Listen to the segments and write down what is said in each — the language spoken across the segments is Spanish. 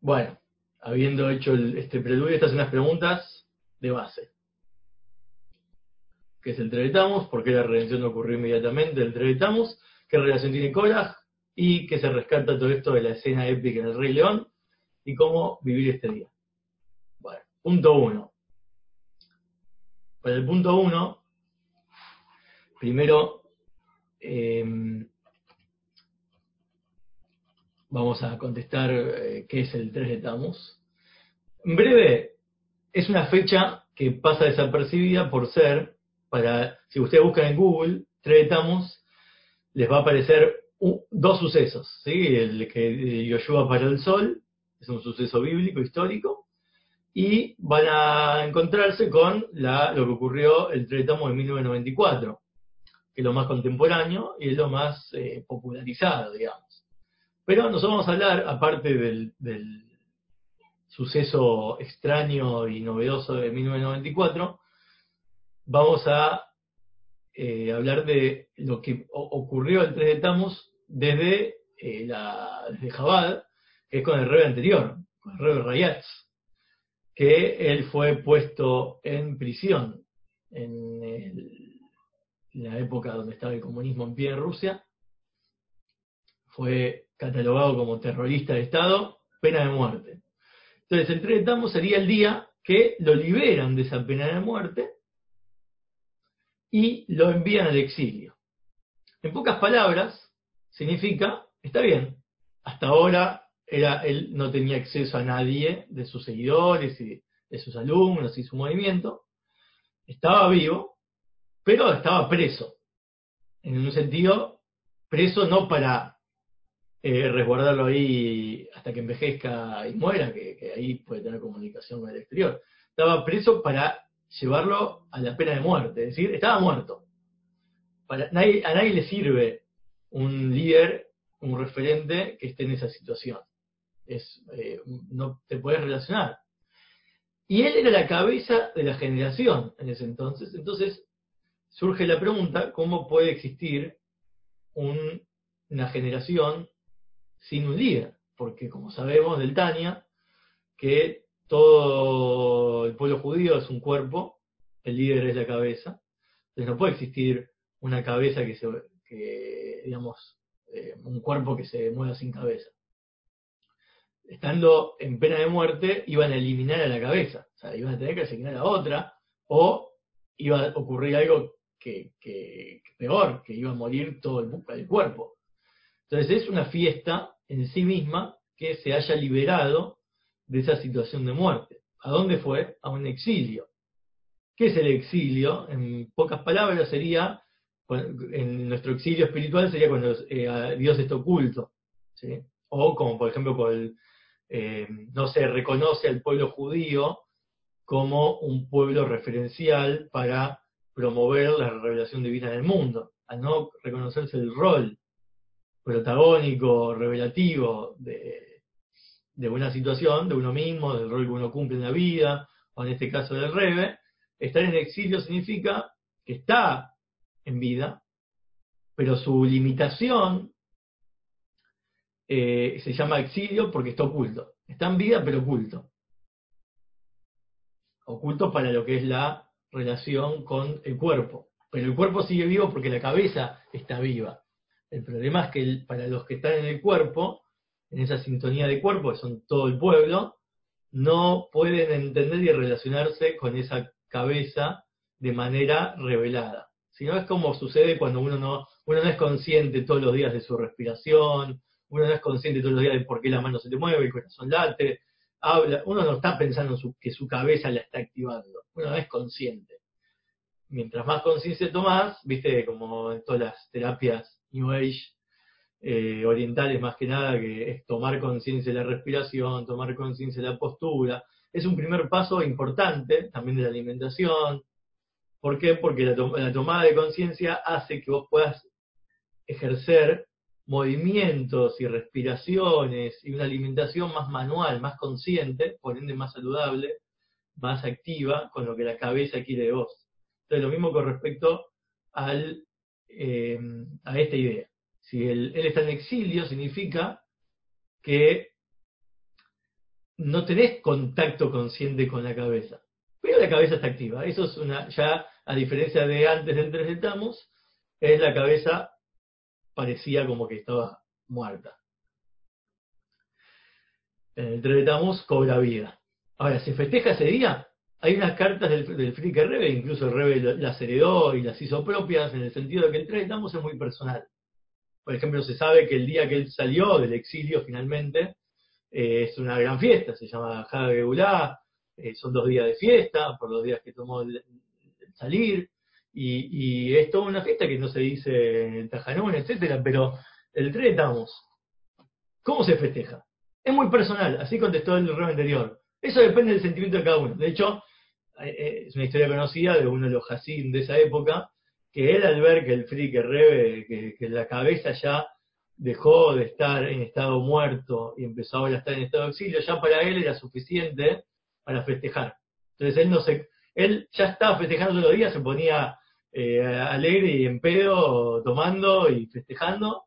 Bueno, habiendo hecho este preludio, estas son las preguntas de base. ¿Qué es el Trevetamos? ¿Por qué la redención no ocurrió inmediatamente Trevetamos? ¿Qué relación tiene Korah? ¿Y qué se rescata todo esto de la escena épica del Rey León? ¿Y cómo vivir este día? Bueno, punto uno. Para el punto uno, primero eh, vamos a contestar eh, qué es el 3 de Tammuz. En breve, es una fecha que pasa desapercibida por ser, para si ustedes buscan en Google, 3 de Tammuz, les va a aparecer dos sucesos. ¿sí? El que Yoshua paró el sol, es un suceso bíblico, histórico, y van a encontrarse con lo que ocurrió el 3 de Tammuz de 1994, que es lo más contemporáneo y es lo más eh, popularizado, digamos. Pero nosotros vamos a hablar, aparte del, suceso extraño y novedoso de 1994, vamos a eh, hablar de lo que ocurrió el 3 de Tammuz desde, eh, la, desde Jabal, que es con el rey anterior, con el rey Rayatz, que él fue puesto en prisión en, en la época donde estaba el comunismo en pie en Rusia, fue catalogado como terrorista de Estado, pena de muerte. Entonces, el 3 de sería el día que lo liberan de esa pena de muerte y lo envían al exilio. En pocas palabras, significa, está bien, hasta ahora era, él no tenía acceso a nadie de sus seguidores y de sus alumnos y su movimiento, estaba vivo, pero estaba preso. En un sentido, preso no para eh, resguardarlo ahí hasta que envejezca y muera, que, ahí puede tener comunicación con el exterior. Estaba preso para llevarlo a la pena de muerte, es decir, estaba muerto. Para, a nadie le sirve un líder, un referente que esté en esa situación. Es, eh, no te puedes relacionar. Y él era la cabeza de la generación en ese entonces. Entonces surge la pregunta, ¿cómo puede existir una generación sin un líder, porque como sabemos del Tania, que todo el pueblo judío es un cuerpo, el líder es la cabeza, entonces no puede existir una cabeza que se, que, digamos, eh, un cuerpo que se mueva sin cabeza. Estando en pena de muerte, iban a eliminar a la cabeza, o sea, iban a tener que asignar a otra, o iba a ocurrir algo que, peor, que iba a morir todo el, el cuerpo. Entonces es una fiesta en sí misma que se haya liberado de esa situación de muerte. ¿A dónde fue? A un exilio. ¿Qué es el exilio? En pocas palabras sería, en nuestro exilio espiritual sería cuando eh, Dios está oculto. O como por ejemplo eh, no se reconoce al pueblo judío como un pueblo referencial para promover la revelación divina en el mundo, al no reconocerse el rol protagónico, revelativo de, una situación, de uno mismo, del rol que uno cumple en la vida, o en este caso del Rebe, estar en exilio significa que está en vida, pero su limitación eh, se llama exilio porque está oculto. Está en vida, pero oculto. Oculto para lo que es la relación con el cuerpo. Pero el cuerpo sigue vivo porque la cabeza está viva. El problema es que para los que están en el cuerpo, en esa sintonía de cuerpo, que son todo el pueblo, no pueden entender y relacionarse con esa cabeza de manera revelada. Si no es como sucede cuando uno no, uno no es consciente todos los días de su respiración, uno no es consciente todos los días de por qué la mano se te mueve, el corazón late, habla, uno no está pensando que su cabeza la está activando, uno no es consciente. Mientras más conciencia tomás, viste, como en todas las terapias New Age eh, orientales más que nada, que es tomar conciencia de la respiración, tomar conciencia de la postura. Es un primer paso importante también de la alimentación. ¿Por qué? Porque la, tomada de conciencia hace que vos puedas ejercer movimientos y respiraciones y una alimentación más manual, más consciente, por ende más saludable, más activa con lo que la cabeza quiere de vos. Entonces, lo mismo con respecto al eh, a esta idea. Si él, está en exilio, significa que no tenés contacto consciente con la cabeza. Pero la cabeza está activa. Eso es una, ya a diferencia de antes del entresetamos, es la cabeza parecía como que estaba muerta. En el entresetamos cobra vida. Ahora, ¿se festeja ese día? Hay unas cartas del, del Rebe, incluso Rebe las heredó y las hizo propias, en el sentido de que el entresetamos es muy personal. Por ejemplo, se sabe que el día que él salió del exilio finalmente, eh, es una gran fiesta, se llama Hagegulá, eh, son dos días de fiesta, por los días que tomó el, salir, y, y, es toda una fiesta que no se dice Tajanón, etcétera, pero el 3 estamos. ¿Cómo se festeja? Es muy personal, así contestó el rey anterior. Eso depende del sentimiento de cada uno. De hecho, es una historia conocida de uno de los Hasid de esa época, que él al ver que el Frike Rebe, que, que la cabeza ya dejó de estar en estado muerto y empezó a estar en estado de exilio, ya para él era suficiente para festejar. Entonces él no se, él ya estaba festejando todos los días, se ponía eh, alegre y en pedo, tomando y festejando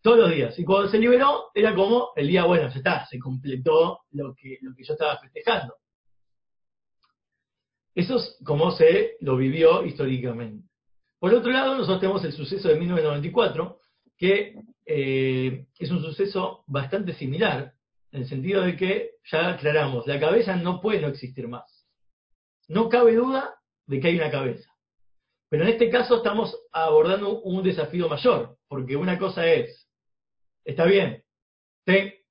todos los días. Y cuando se liberó, era como el día, bueno, ya está, se completó lo que, lo que yo estaba festejando. Eso es como se lo vivió históricamente. Por otro lado, nosotros tenemos el suceso de 1994, que eh, es un suceso bastante similar, en el sentido de que, ya aclaramos, la cabeza no puede no existir más. No cabe duda de que hay una cabeza. Pero en este caso estamos abordando un desafío mayor, porque una cosa es, está bien,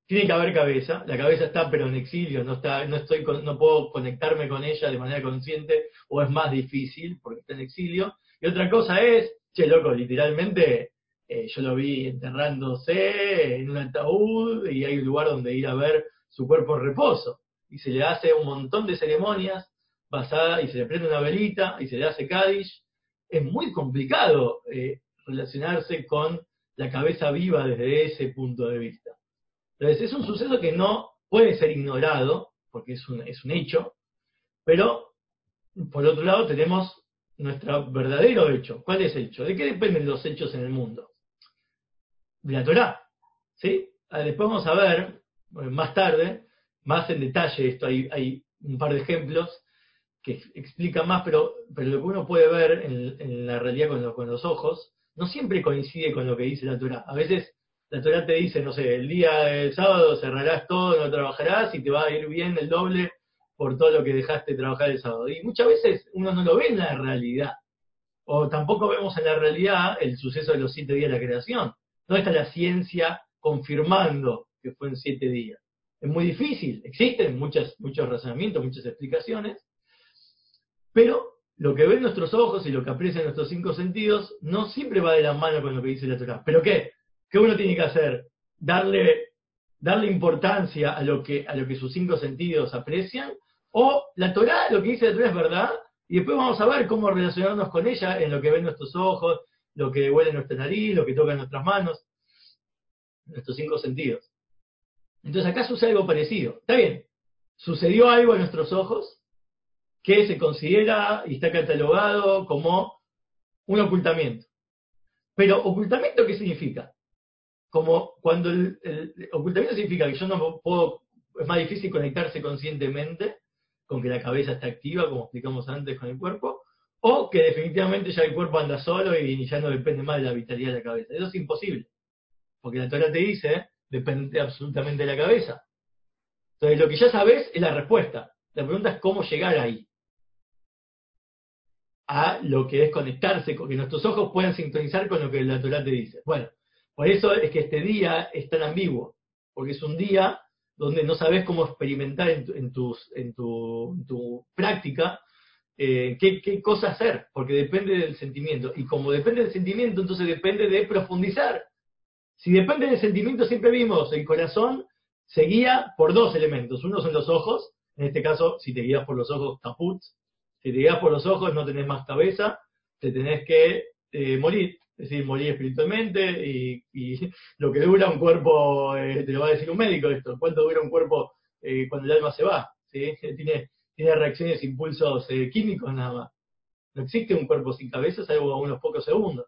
tiene que haber cabeza, la cabeza está pero en exilio, no, está, no, estoy, no puedo conectarme con ella de manera consciente, o es más difícil porque está en exilio. Y otra cosa es, che, loco, literalmente eh, yo lo vi enterrándose en un ataúd y hay un lugar donde ir a ver su cuerpo en reposo. Y se le hace un montón de ceremonias basadas, y se le prende una velita, y se le hace Kadish. Es muy complicado eh, relacionarse con la cabeza viva desde ese punto de vista. Entonces, es un suceso que no puede ser ignorado, porque es un, es un hecho, pero por otro lado tenemos nuestro verdadero hecho. ¿Cuál es el hecho? ¿De qué dependen los hechos en el mundo? de la Torah. ¿sí? Ah, después vamos a ver, más tarde, más en detalle esto, hay, hay un par de ejemplos que explican más, pero, pero lo que uno puede ver en, la realidad con, con, los ojos, no siempre coincide con lo que dice la Torah. A veces la Torah te dice, no sé, el día del sábado cerrarás todo, no trabajarás y te va a ir bien el doble por todo lo que dejaste de trabajar el sábado. Y muchas veces uno no lo ve en la realidad. O tampoco vemos en la realidad el suceso de los siete días de la creación. No está la ciencia confirmando que fue en siete días? Es muy difícil, existen muchas, muchos razonamientos, muchas explicaciones, pero lo que ven nuestros ojos y lo que aprecian nuestros cinco sentidos no siempre va de la mano con lo que dice la Torah. ¿Pero qué? ¿Qué uno tiene que hacer? Darle, darle importancia a lo, que, a lo que sus cinco sentidos aprecian, o la Torah, lo que dice la Torah es verdad, y después vamos a ver cómo relacionarnos con ella en lo que ven nuestros ojos, lo que huele nuestra nariz, lo que toca en nuestras manos, nuestros cinco sentidos. Entonces acá sucede algo parecido. Está bien, sucedió algo a nuestros ojos que se considera y está catalogado como un ocultamiento. Pero ocultamiento, ¿qué significa? Como cuando el, ocultamiento significa que yo no puedo, es más difícil conectarse conscientemente con que la cabeza está activa, como explicamos antes con el cuerpo, o que definitivamente ya el cuerpo anda solo y ya no depende más de la vitalidad de la cabeza. Eso es imposible, porque la Torah te dice, depende absolutamente de la cabeza. Entonces lo que ya sabes es la respuesta. La pregunta es cómo llegar ahí. A lo que es conectarse, con que nuestros ojos puedan sintonizar con lo que la Torah te dice. Bueno, por eso es que este día es tan ambiguo, porque es un día donde no sabes cómo experimentar en, tus, en, tu, en tu práctica eh, qué, cosa hacer, porque depende del sentimiento. Y como depende del sentimiento, entonces depende de profundizar. Si depende del sentimiento, siempre vimos, el corazón se guía por dos elementos. Uno son los ojos, en este caso, si te guías por los ojos, caput. Si te guías por los ojos, no tenés más cabeza, te tenés que eh, morir. Es decir, morir espiritualmente y, lo que dura un cuerpo, eh, te lo va a decir un médico esto, cuánto dura un cuerpo cuando el alma se va. Tiene tiene reacciones, impulsos eh, químicos nada más. No existe un cuerpo sin cabeza, salvo unos pocos segundos,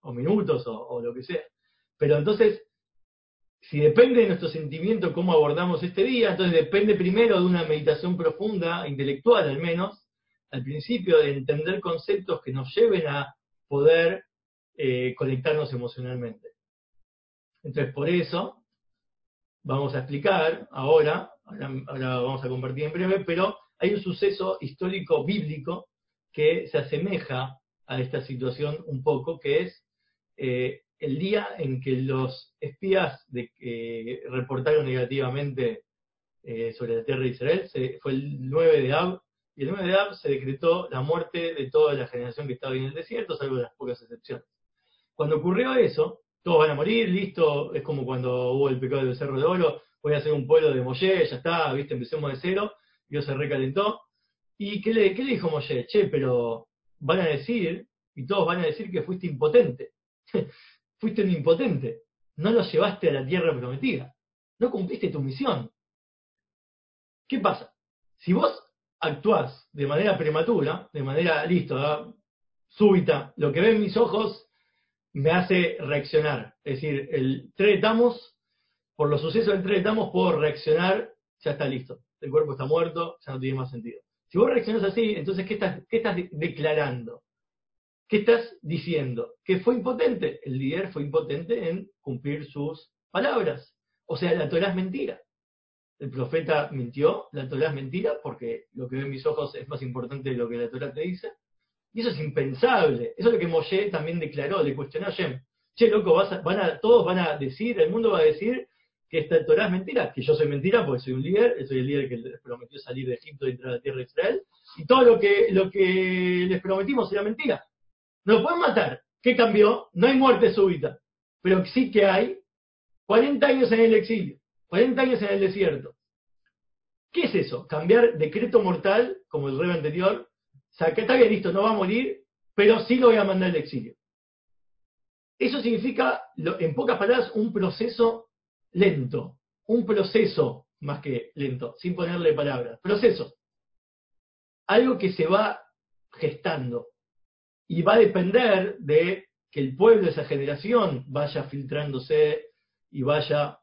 o minutos, o, lo que sea. Pero entonces, si depende de nuestro sentimiento cómo abordamos este día, entonces depende primero de una meditación profunda, intelectual al menos, al principio de entender conceptos que nos lleven a poder eh, conectarnos emocionalmente. Entonces, por eso, vamos a explicar ahora, ahora, vamos a compartir en breve, pero hay un suceso histórico bíblico que se asemeja a esta situación un poco, que es eh, el día en que los espías de, que reportaron negativamente eh, sobre la tierra de Israel, fue el 9 de Ab, y el 9 de Ab se decretó la muerte de toda la generación que estaba en el desierto, salvo las pocas excepciones. Cuando ocurrió eso, todos van a morir, listo, es como cuando hubo el pecado del Cerro de Oro, voy a hacer un pueblo de Moshe, ya está, viste, empecemos de cero, Dios se recalentó. ¿Y qué le, dijo Moshe? Che, pero van a decir, y todos van a decir que fuiste impotente. fuiste un impotente, no lo llevaste a la tierra prometida, no cumpliste tu misión. ¿Qué pasa? Si vos actuás de manera prematura, de manera, listo, súbita, lo que ven mis ojos me hace reaccionar. Es decir, el 3 Tamos, por los sucesos del 3 Tamos, puedo reaccionar, ya está listo. El cuerpo está muerto, ya no tiene más sentido. Si vos reaccionás así, entonces, ¿qué estás, qué estás declarando? ¿Qué estás diciendo? ¿Que fue impotente? El líder fue impotente en cumplir sus palabras. O sea, la Torah es mentira. El profeta mintió, la Torah es mentira, porque lo que ven mis ojos es más importante de lo que la Torah te dice. Y eso es impensable. Eso es lo que Moshe también declaró, le cuestionó a Shem. Che, loco, van a, todos van a decir, el mundo va a decir que esta Torah es mentira, que yo soy mentira porque soy un líder, soy el líder que les prometió salir de Egipto y entrar a la tierra de Israel, y todo lo que, lo que les prometimos era mentira. No pueden matar. ¿Qué cambió? No hay muerte súbita. Pero sí que hay 40 años en el exilio, 40 años en el desierto. ¿Qué es eso? Cambiar decreto mortal, como el rey anterior, sea, que está bien listo, no va a morir, pero sí lo voy a mandar al exilio. Eso significa, en pocas palabras, un proceso lento, un proceso más que lento, sin ponerle palabras, proceso. Algo que se va gestando, y va a depender de que el pueblo esa generación vaya filtrándose y vaya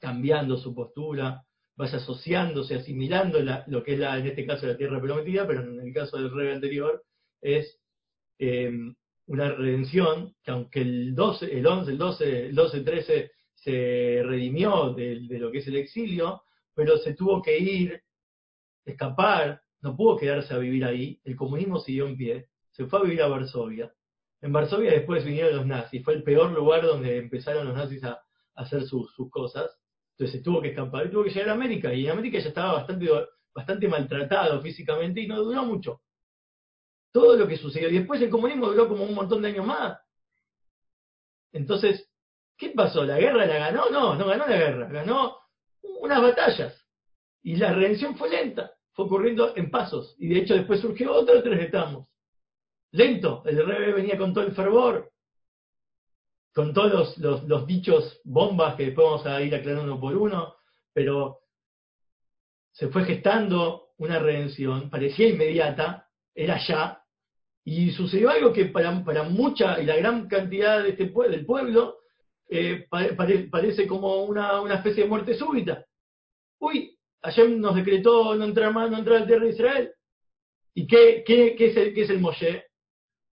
cambiando su postura, vaya asociándose, asimilando lo que es la, en este caso la tierra prometida, pero en el caso del rey anterior es eh, una redención que aunque el 12, el 11, el 12, el 12, 13 se redimió de, de lo que es el exilio, pero se tuvo que ir, escapar, no pudo quedarse a vivir ahí, el comunismo siguió en pie, se fue a vivir a Varsovia. En Varsovia después vinieron los nazis, fue el peor lugar donde empezaron los nazis a, hacer sus, cosas. Entonces tuvo que escapar y tuvo que llegar a América. Y en América ya estaba bastante, bastante maltratado físicamente y no duró mucho. Todo lo que sucedió. Y después el comunismo duró como un montón de años más. Entonces, ¿qué pasó? ¿La guerra la ganó? No, no ganó la guerra. Ganó unas batallas. Y la redención fue lenta. Fue ocurriendo en pasos. Y de hecho después surgió otro tres estamos lento. El rey venía con todo el fervor, con todos los, dichos bombas que después vamos a ir aclarando por uno, pero se fue gestando una redención, parecía inmediata, era ya, y sucedió algo que para, para mucha y la gran cantidad de este del pueblo eh, parece como una, una, especie de muerte súbita. Uy, ayer nos decretó no entrar más, no entrar al tierra de Israel. ¿Y qué, qué, qué es el, qué es el Moshe?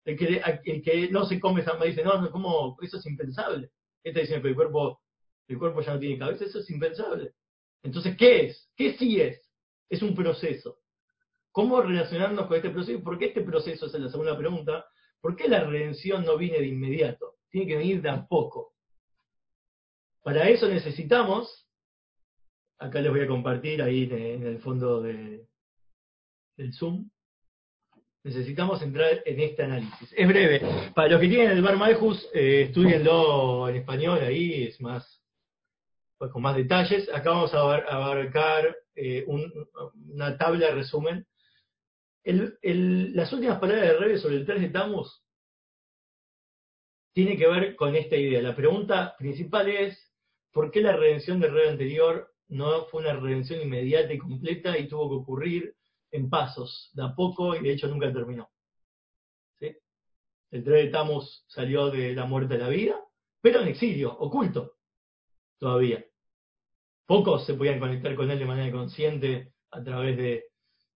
El que, que no se come samba dice, no, no, ¿cómo? Eso es impensable. Este dice que el cuerpo, el cuerpo ya no tiene cabeza, eso es impensable. Entonces, ¿qué es? ¿Qué sí es? Es un proceso. ¿Cómo relacionarnos con este proceso? ¿Por qué este proceso? Esa es la segunda pregunta. ¿Por qué la redención no viene de inmediato? Tiene que venir de a poco. Para eso necesitamos, acá les voy a compartir ahí en el fondo de, del Zoom, necesitamos entrar en este análisis. Es breve. Para los que tienen el Bar Malhus, eh, estudienlo en español, ahí es más, pues con más detalles. Acá vamos a abarcar eh, una tabla de resumen. las últimas palabras de Rebe sobre el 3 de Tamus tiene que ver con esta idea. La pregunta principal es, ¿por qué la redención del rey anterior no fue una redención inmediata y completa y tuvo que ocurrir en pasos, de a poco, y de hecho nunca terminó. ¿Sí? El 3 de Tamus salió de la muerte a la vida, pero en exilio, oculto. todavía. Pocos se podían conectar con él de manera consciente a través de,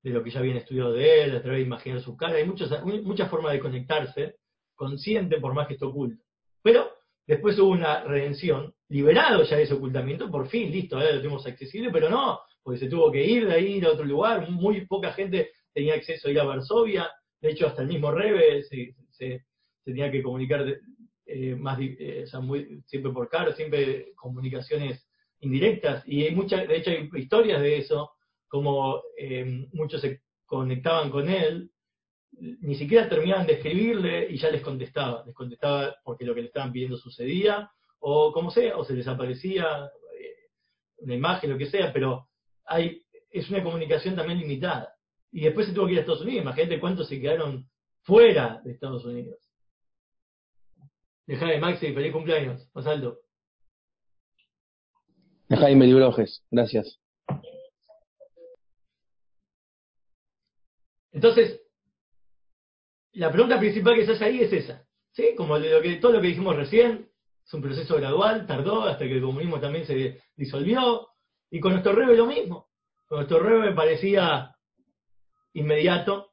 lo que ya habían estudiado de él, a través de imaginar su cara. Hay muchas, muchas formas de conectarse consciente por más que esté oculto. Pero después hubo una redención, liberado ya de ese ocultamiento, por fin, listo, ahora lo tenemos accesible, pero no, porque se tuvo que ir de ahí a otro lugar, muy poca gente tenía acceso a ir a Varsovia, de hecho hasta el mismo Rebe se, tenía que comunicar eh, más, eh, siempre por caro, siempre comunicaciones indirectas, y hay muchas, de hecho hay historias de eso, como eh, muchos se conectaban con él, ni siquiera terminaban de escribirle y ya les contestaba, les contestaba porque lo que le estaban pidiendo sucedía, o como sea, o se les aparecía una imagen, lo que sea, pero hay, es una comunicación también limitada. Y después se tuvo que ir a Estados Unidos, imagínate cuántos se quedaron fuera de Estados Unidos. De Jaime Maxi, feliz cumpleaños, más alto. De Jaime Librojes, gracias. Entonces, la pregunta principal que se hace ahí es esa. ¿sí? Como lo que, todo lo que dijimos recién, es un proceso gradual, tardó hasta que el comunismo también se disolvió. Y con nuestro rebe lo mismo. Con nuestro rebe parecía inmediato,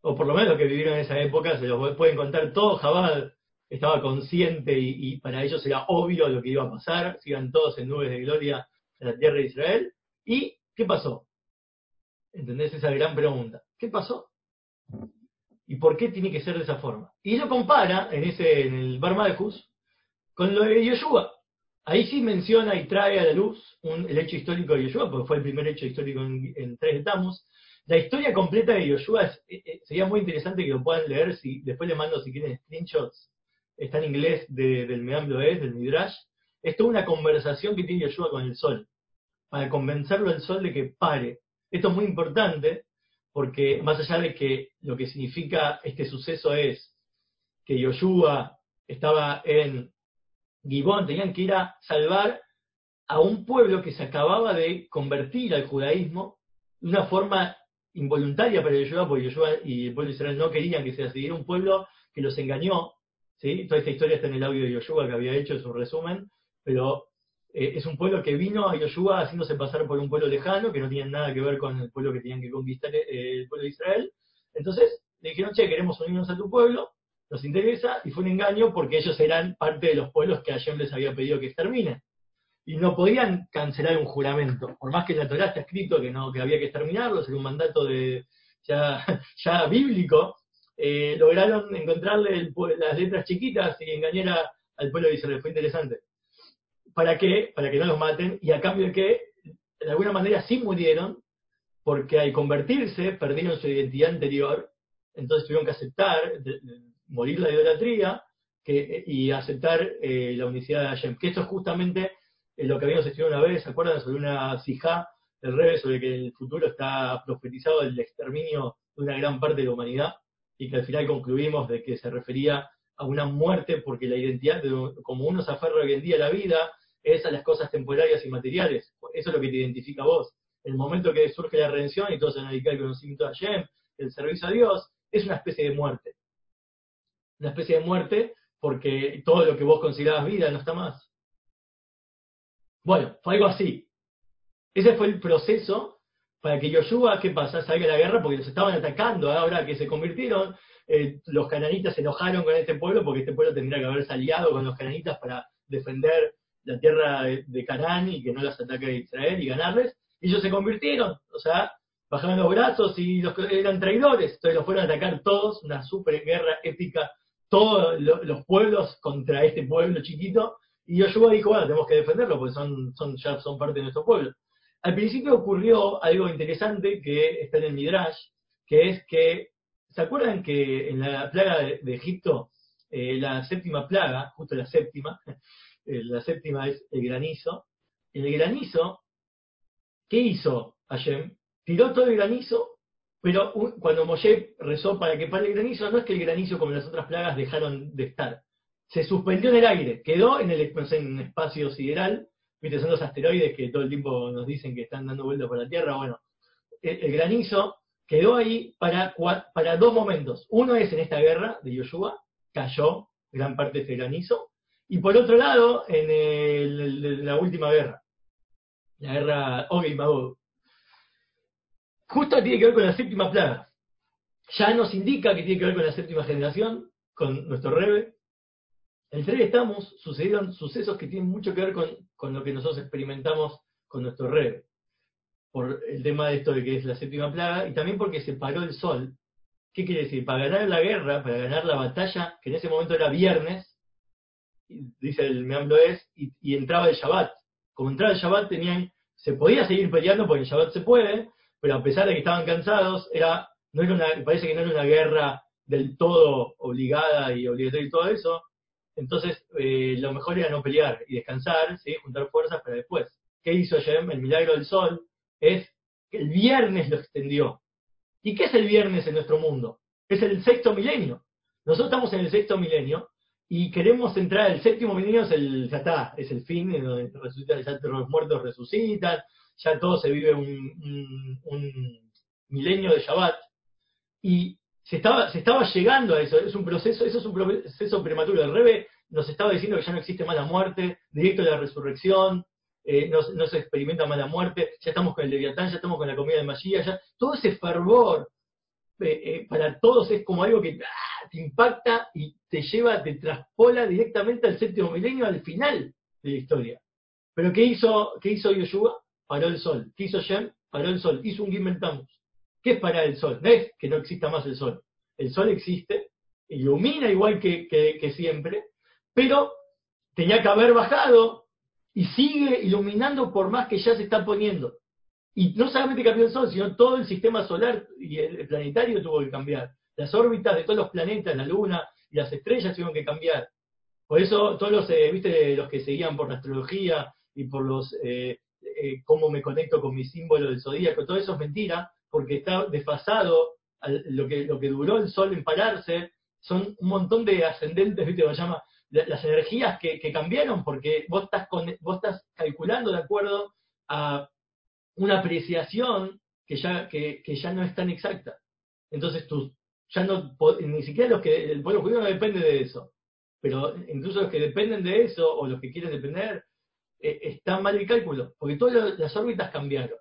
o por lo menos que vivieron en esa época, se los pueden contar todo, Jabal estaba consciente y, para ellos era obvio lo que iba a pasar, sigan todos en nubes de gloria en la tierra de Israel. ¿Y qué pasó? ¿Entendés esa gran pregunta? ¿Qué pasó? ¿Y por qué tiene que ser de esa forma? Y lo compara en ese en el Bar Malchus con lo de Yoshua. Ahí sí menciona y trae a la luz el hecho histórico de Yoshua, porque fue el primer hecho histórico en, tres de La historia completa de Yoshua eh, eh, sería muy interesante que lo puedan leer, si después le mando si quieren screenshots, está en inglés del Meamblo Es, del Midrash. Es toda una conversación que tiene Yoshua con el sol, para convencerlo al sol de que pare. Esto es muy importante porque más allá de que lo que significa este suceso es que Yoshua estaba en Gibón, tenían que ir a salvar a un pueblo que se acababa de convertir al judaísmo de una forma involuntaria para Yoshua, porque Yoshua y el pueblo de Israel no querían que se siguiera un pueblo que los engañó. ¿sí? Toda esta historia está en el audio de Yoshua que había hecho, es un resumen, pero eh, es un pueblo que vino a Yoshua haciéndose pasar por un pueblo lejano, que no tiene nada que ver con el pueblo que tenían que conquistar eh, el pueblo de Israel. Entonces le dijeron, che, queremos unirnos a tu pueblo, nos interesa, y fue un engaño porque ellos eran parte de los pueblos que Hashem les había pedido que exterminen. Y no podían cancelar un juramento, por más que la Torah está escrito que no que había que exterminarlos, era un mandato de ya, ya bíblico, eh, lograron encontrarle las letras chiquitas y engañar al pueblo de Israel. Fue interesante. ¿Para qué? Para que no los maten y a cambio de que de alguna manera sí murieron porque al convertirse perdieron su identidad anterior, entonces tuvieron que aceptar morir la idolatría que, y aceptar eh, la unicidad de Hashem. Que esto es justamente eh, lo que habíamos estudiado una vez, ¿se acuerdan? Sobre una sijá del revés, sobre que en el futuro está profetizado el exterminio de una gran parte de la humanidad y que al final concluimos de que se refería a una muerte porque la identidad, como uno se aferra hoy en día a la vida, es a las cosas temporarias y materiales. Eso es lo que te identifica a vos. El momento que surge la redención y todos se dedicar al conocimiento de Hashem, el servicio a Dios, es una especie de muerte. Una especie de muerte porque todo lo que vos considerabas vida no está más. Bueno, fue algo así. Ese fue el proceso para que Yoshua, ¿qué pasa? Salga a la guerra porque los estaban atacando. Ahora que se convirtieron, eh, los cananitas se enojaron con este pueblo porque este pueblo tendría que haberse aliado con los cananitas para defender la tierra de, Canaán y que no las ataque Israel y ganarles, y ellos se convirtieron, o sea, bajaron los brazos y los eran traidores, entonces los fueron a atacar todos, una super guerra épica, todos los pueblos contra este pueblo chiquito, y Yoshua dijo, bueno, tenemos que defenderlo porque son, son, ya son parte de nuestro pueblo. Al principio ocurrió algo interesante que está en el Midrash, que es que, ¿se acuerdan que en la plaga de, Egipto, eh, la séptima plaga, justo la séptima, eh, la séptima es el granizo. El granizo, ¿qué hizo Hashem? Tiró todo el granizo, pero cuando Moshe rezó para que pare el granizo, no es que el granizo como las otras plagas dejaron de estar. Se suspendió en el aire, quedó en el espacio sideral, viste, son los asteroides que todo el tiempo nos dicen que están dando vueltas por la Tierra, bueno, el, granizo quedó ahí para, para dos momentos. Uno es en esta guerra de Yoshua, cayó gran parte de ese granizo, Y por otro lado, en el- la última guerra, la guerra Og y Magog, justo tiene que ver con la séptima plaga. Ya nos indica que tiene que ver con la séptima generación, con nuestro Rebe. El 3 estamos, sucedieron sucesos que tienen mucho que ver con, lo que nosotros experimentamos con nuestro Rebe. Por el tema de esto de que es la séptima plaga, y también porque se paró el sol. ¿Qué quiere decir? Para ganar la guerra, para ganar la batalla, que en ese momento era viernes, dice el Meamblo es, y, y entraba el Shabbat. Como entraba el Shabbat tenían, se podía seguir peleando porque el Shabbat se puede, pero a pesar de que estaban cansados, era, no era una, parece que no era una guerra del todo obligada y obligatoria y todo eso. Entonces, eh, lo mejor era no pelear y descansar, ¿sí? juntar fuerzas para después. ¿Qué hizo Shem? El milagro del sol es que el viernes lo extendió. ¿Y qué es el viernes en nuestro mundo? Es el sexto milenio. Nosotros estamos en el sexto milenio y queremos entrar, el séptimo milenio es el, ya está, es el fin, en donde resucita, ya los muertos resucitan, ya todo se vive un, milenio de Shabbat. Y se estaba, se estaba llegando a eso, es un proceso, eso es un proceso prematuro. El Rebe nos estaba diciendo que ya no existe mala muerte, directo de la resurrección, eh, no, se experimenta mala muerte, ya estamos con el Leviatán, ya estamos con la comida de Magia, ya todo ese fervor eh, eh, para todos es como algo que ah, te impacta y te lleva, te traspola directamente al séptimo milenio, al final de la historia. Pero ¿qué hizo, qué hizo Yoshua? Paró el sol. ¿Qué hizo Shem? Paró el sol. Hizo un Gimel Tammuz. ¿Qué es parar el sol? No es que no exista más el sol. El sol existe, ilumina igual que, que, que siempre, pero tenía que haber bajado y sigue iluminando por más que ya se está poniendo. Y no solamente cambió el Sol, sino todo el sistema solar y el planetario tuvo que cambiar. Las órbitas de todos los planetas, la Luna y las estrellas tuvieron que cambiar. Por eso todos los, eh, viste, los que seguían por la astrología y por los eh, eh, cómo me conecto con mi símbolo del zodíaco, todo eso es mentira, porque está desfasado a lo que, lo que duró el Sol en pararse, son un montón de ascendentes, viste, llama, las energías que, que, cambiaron, porque vos estás, con, vos estás calculando de acuerdo a una apreciación que ya, que, que ya no es tan exacta. Entonces tú, ya no, ni siquiera los que, el pueblo judío no depende de eso, pero incluso los que dependen de eso, o los que quieren depender, eh, está mal el cálculo, porque todas las órbitas cambiaron.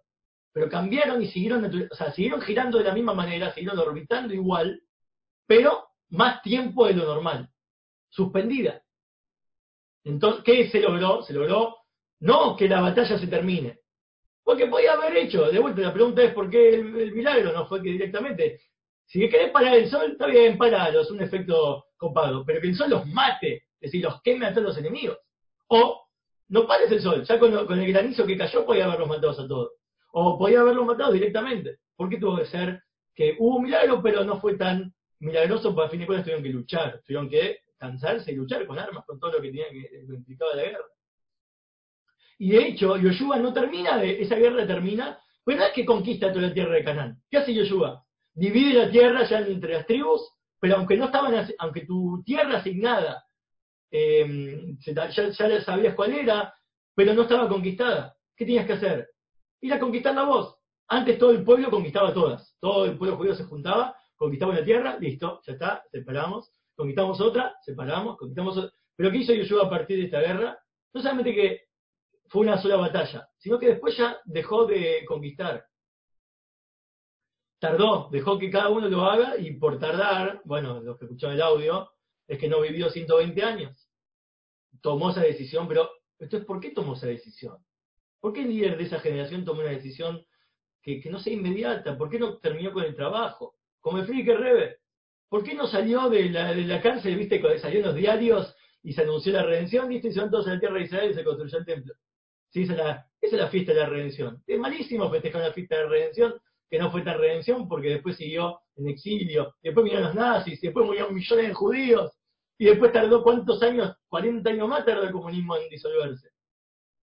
Pero cambiaron y siguieron, o sea, siguieron girando de la misma manera, siguieron orbitando igual, pero más tiempo de lo normal, suspendida. Entonces, ¿qué se logró? Se logró no que la batalla se termine, porque podía haber hecho, de vuelta la pregunta es por qué el, milagro no fue que directamente, si querés parar el sol, está bien, paralo, es un efecto copado, pero que el los mate, es decir, los queme a los enemigos. O no pares el sol, ya con, el granizo que cayó podía haberlos matado a todos. O podía haberlos matado directamente. ¿Por qué tuvo que ser que hubo un milagro, pero no fue tan milagroso, porque a fin de cuentas tuvieron que luchar, tuvieron que cansarse y luchar con armas, con todo lo que, tenía que, lo implicaba la guerra. Y de hecho, Yoshua no termina, de, esa guerra termina, pero no es que conquista toda la tierra de Canaán. ¿Qué hace Yoshua? Divide la tierra ya entre las tribus, pero aunque no estaban, aunque tu tierra asignada, eh, ya, ya sabías cuál era, pero no estaba conquistada. ¿Qué tenías que hacer? Ir a conquistarla vos. Antes todo el pueblo conquistaba todas. Todo el pueblo judío se juntaba, conquistaba una tierra, listo, ya está, separamos. Conquistamos otra, separamos, conquistamos otra. Pero ¿qué hizo Yoshua a partir de esta guerra? No solamente que fue una sola batalla, sino que después ya dejó de conquistar. Tardó, dejó que cada uno lo haga y por tardar, bueno, los que escucharon el audio, es que no vivió 120 años. Tomó esa decisión, pero entonces, ¿por qué tomó esa decisión? ¿Por qué el líder de esa generación tomó una decisión que, no sea inmediata? ¿Por qué no terminó con el trabajo? Como el Friedrich Rebe. ¿Por qué no salió de la, de la cárcel, viste, salió en los diarios y se anunció la redención, viste, y se van todos a la tierra de Israel y se construyó el templo? Esa es, la, esa es la fiesta de la redención. Es malísimo festejar la fiesta de la redención, que no fue tan redención porque después siguió en exilio, después vinieron los nazis, después murieron millones de judíos, y después tardó cuántos años, 40 años más tardó el comunismo en disolverse.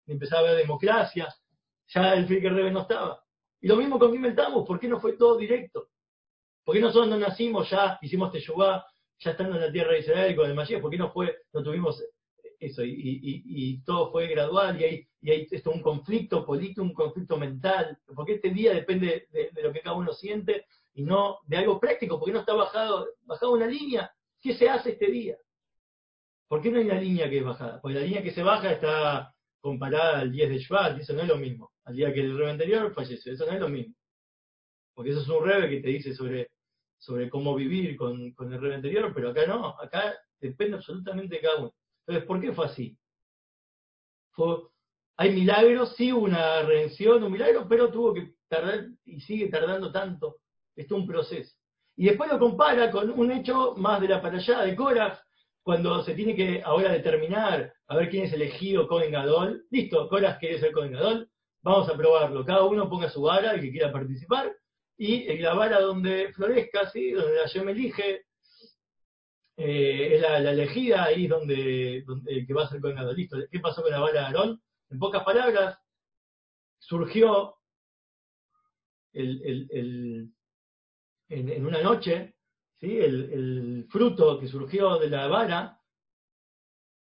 Empezaba a haber democracia, ya el Friedrich Rebe no estaba. Y lo mismo con inventamos, ¿por qué no fue todo directo? ¿Por qué nosotros no nacimos ya, hicimos Teshuvah, ya estando en la tierra de Israel con el Mashiach? ¿Por qué no fue, no tuvimos eso? Y todo fue gradual y hay, y hay esto, un conflicto político, un conflicto mental. Porque este día depende de, de, lo que cada uno siente y no de algo práctico, porque no está bajado, bajado una línea. ¿Qué se hace este día? ¿Por qué no hay una línea que es bajada? Porque la línea que se baja está comparada al 10 de Shvat, y eso no es lo mismo. Al día que el rebe anterior falleció, eso no es lo mismo. Porque eso es un rebe que te dice sobre, sobre cómo vivir con, con el rebe anterior, pero acá no, acá depende absolutamente de cada uno. Entonces, ¿por qué fue así? Hay milagros, sí una redención, un milagro, pero tuvo que tardar y sigue tardando tanto. Esto es un proceso. Y después lo compara con un hecho más de la para allá, de Korach, cuando se tiene que ahora determinar a ver quién es elegido Cohen Gadol. Listo, Korach quiere ser Cohen Gadol, vamos a probarlo. Cada uno ponga su vara, el que quiera participar, y la vara donde florezca, ¿sí? donde la me elige, eh, es la, elegida, ahí es donde, el que va a ser Cohen Gadol. Listo, ¿qué pasó con la vara de Aarón? En pocas palabras, surgió el, en, una noche, ¿sí? El, fruto que surgió de la vara,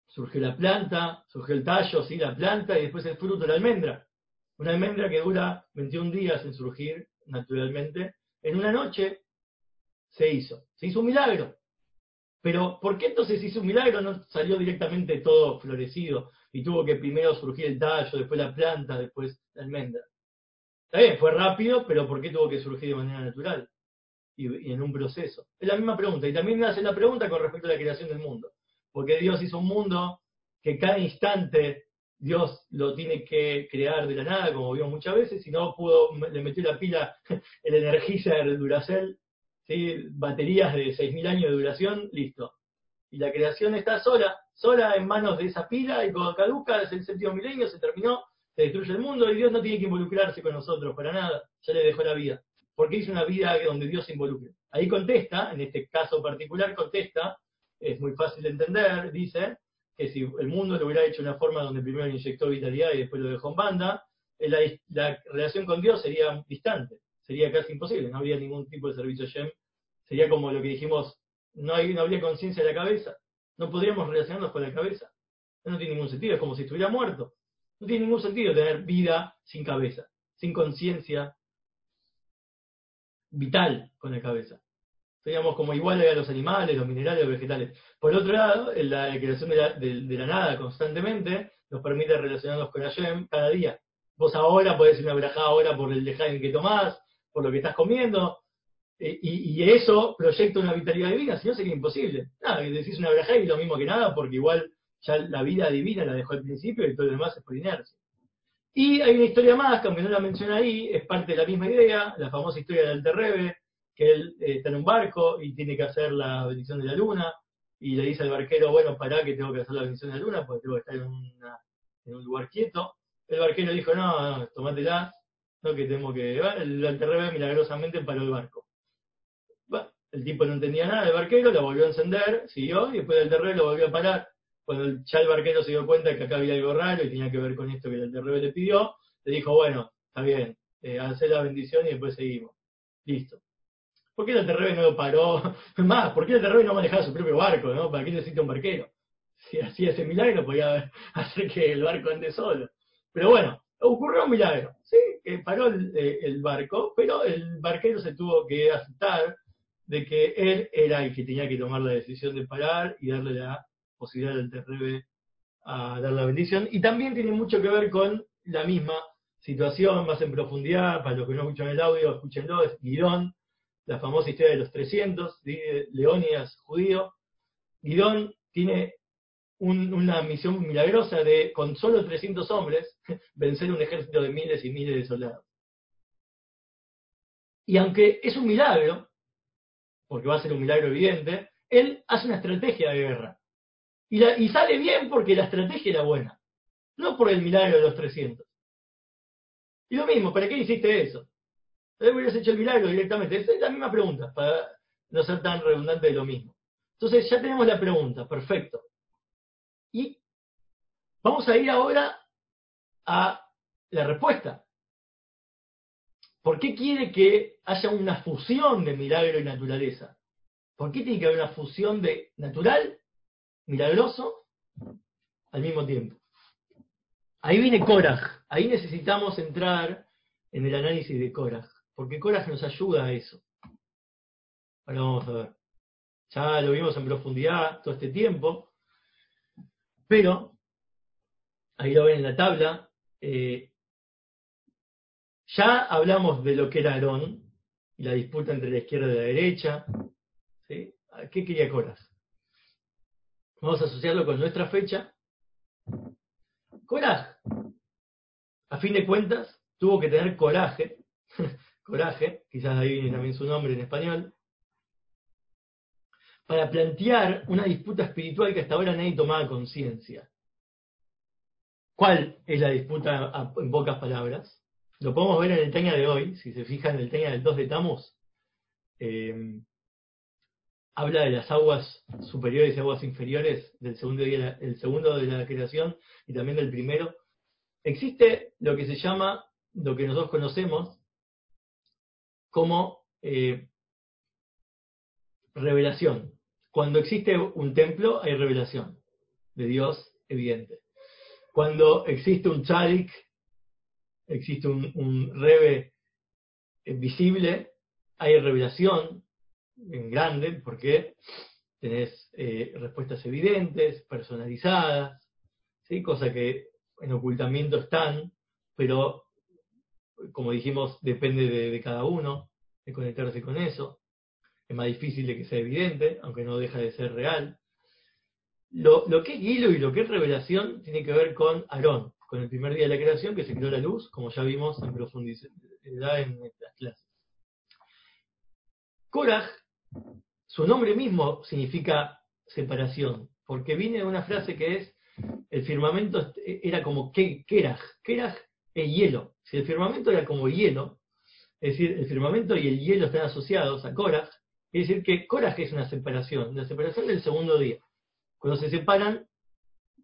surgió la planta, surgió el tallo, ¿sí? la planta, y después el fruto de la almendra. Una almendra que dura 21 días en surgir naturalmente. En una noche se hizo. Se hizo un milagro. Pero, ¿por qué entonces hizo un milagro? No salió directamente todo florecido y tuvo que primero surgir el tallo, después la planta, después la almendra. Está bien, fue rápido, pero ¿por qué tuvo que surgir de manera natural? Y, en un proceso. Es la misma pregunta. Y también me hace la pregunta con respecto a la creación del mundo. Porque Dios hizo un mundo que cada instante Dios lo tiene que crear de la nada, como vimos muchas veces, si no pudo, le metió la pila el Energizer Duracell, ¿sí? baterías de 6.000 años de duración, listo. Y la creación está sola, sola en manos de esa pila, y cuando caduca es el séptimo milenio, se terminó, se destruye el mundo y Dios no tiene que involucrarse con nosotros para nada, ya le dejó la vida. Porque hizo una vida donde Dios se involucre. Ahí contesta, en este caso particular contesta, es muy fácil de entender, dice que si el mundo lo hubiera hecho de una forma donde primero inyectó vitalidad y después lo dejó en banda, eh, la, relación con Dios sería distante, sería casi imposible, no habría ningún tipo de servicio Shem, sería como lo que dijimos, no habría conciencia de la cabeza, no podríamos relacionarnos con la cabeza, no tiene ningún sentido, es como si estuviera muerto. No tiene ningún sentido tener vida sin cabeza, sin conciencia vital con la cabeza. Seríamos como iguales a los animales, los minerales, los vegetales. Por otro lado, la creación de la, nada constantemente nos permite relacionarnos con Hashem cada día. Vos ahora podés ir una braja ahora por el lejaim que tomás, por lo que estás comiendo, eh, y, eso proyecta una vitalidad divina, si no sería imposible. Nada, decís una braja y lo mismo que nada, porque igual ya la vida divina la dejó al principio y todo lo demás es por inercia. Y hay una historia más, que aunque no la menciona ahí, es parte de la misma idea, la famosa historia del Terrebe, que él eh, está en un barco y tiene que hacer la bendición de la luna, y le dice al barquero, bueno, pará que tengo que hacer la bendición de la luna, porque tengo que estar en, un lugar quieto. El barquero dijo, no, no, tomátela, no que tengo que... el, el Terrebe milagrosamente paró el barco. el tipo no entendía nada, el barquero lo volvió a encender, siguió, y después el Terrebe lo volvió a parar cuando ya el barquero se dio cuenta que acá había algo raro y tenía que ver con esto que el terrebe le pidió, le dijo, bueno, está bien, eh, la bendición y después seguimos. Listo. ¿Por qué el terrebe no lo paró? Más, ¿por qué el terrebe no manejaba su propio barco? ¿no? ¿Para qué necesita un barquero? Si hacía ese milagro podía hacer que el barco ande solo. Pero bueno, ocurrió un milagro, ¿sí? Que paró eh, el barco, pero el barquero se tuvo que aceptar de que él era el que tenía que tomar la decisión de parar y darle la posibilidad del Terrebe a dar la bendición. Y también tiene mucho que ver con la misma situación, más en profundidad, para los que no escuchan el audio, escúchenlo, es Guidón, la famosa historia de los 300, de Leónidas judío. Guidón tiene una misión milagrosa de, con solo 300 hombres, vencer un ejército de miles y miles de soldados. Y aunque es un milagro, porque va a ser un milagro evidente, él hace una estrategia de guerra. Y, sale bien porque la estrategia era buena, no por el milagro de los 300. Y lo mismo, ¿para qué hiciste eso? ¿Por hubieras hecho el milagro directamente? Esa es la misma pregunta, para no ser tan redundante de lo mismo. Entonces ya tenemos la pregunta, perfecto. Y vamos a ir ahora a la respuesta. ¿Por qué quiere que haya una fusión de milagro y naturaleza? ¿Por qué tiene que haber una fusión de natural milagroso al mismo tiempo. Ahí viene Korach, ahí necesitamos entrar en el análisis de Korach, porque Korach nos ayuda a eso. Ahora vamos a ver. Ya lo vimos en profundidad todo este tiempo. Pero, ahí lo ven en la tabla, eh, ya hablamos de lo que era Aarón y la disputa entre la izquierda y la derecha. ¿Qué quería Coras? Vamos a asociarlo con nuestra fecha. Coraje. A fin de cuentas, tuvo que tener coraje, coraje, quizás ahí viene también su nombre en español, para plantear una disputa espiritual que hasta ahora nadie tomaba conciencia. ¿Cuál es la disputa en pocas palabras? Lo podemos ver en el Teña de hoy, si se fijan en el Teña del 2 de Tamos. Eh, habla de las aguas superiores y aguas inferiores del segundo, día, el segundo de la creación y también del primero. Existe lo que se llama, lo que nosotros conocemos como eh, revelación. Cuando existe un templo hay revelación de Dios evidente. Cuando existe un chalik, existe un, rebe visible, hay revelación en grande porque tenés eh, respuestas evidentes, personalizadas, ¿sí? cosa que en ocultamiento están, pero como dijimos, depende de cada uno, de conectarse con eso es más difícil de que sea evidente, aunque no deja de ser real. Lo, que es hilo y lo que es revelación tiene que ver con Aarón, con el primer día de la creación que se creó la luz, como ya vimos en profundidad en estas clases. Korah, su nombre mismo significa separación, porque viene de una frase que es, el firmamento era como Keraj, Keraj es hielo, si el firmamento era como hielo, es decir, el firmamento y el hielo están asociados a Korah, es decir, que coraje es una separación, la separación del segundo día. Cuando se separan,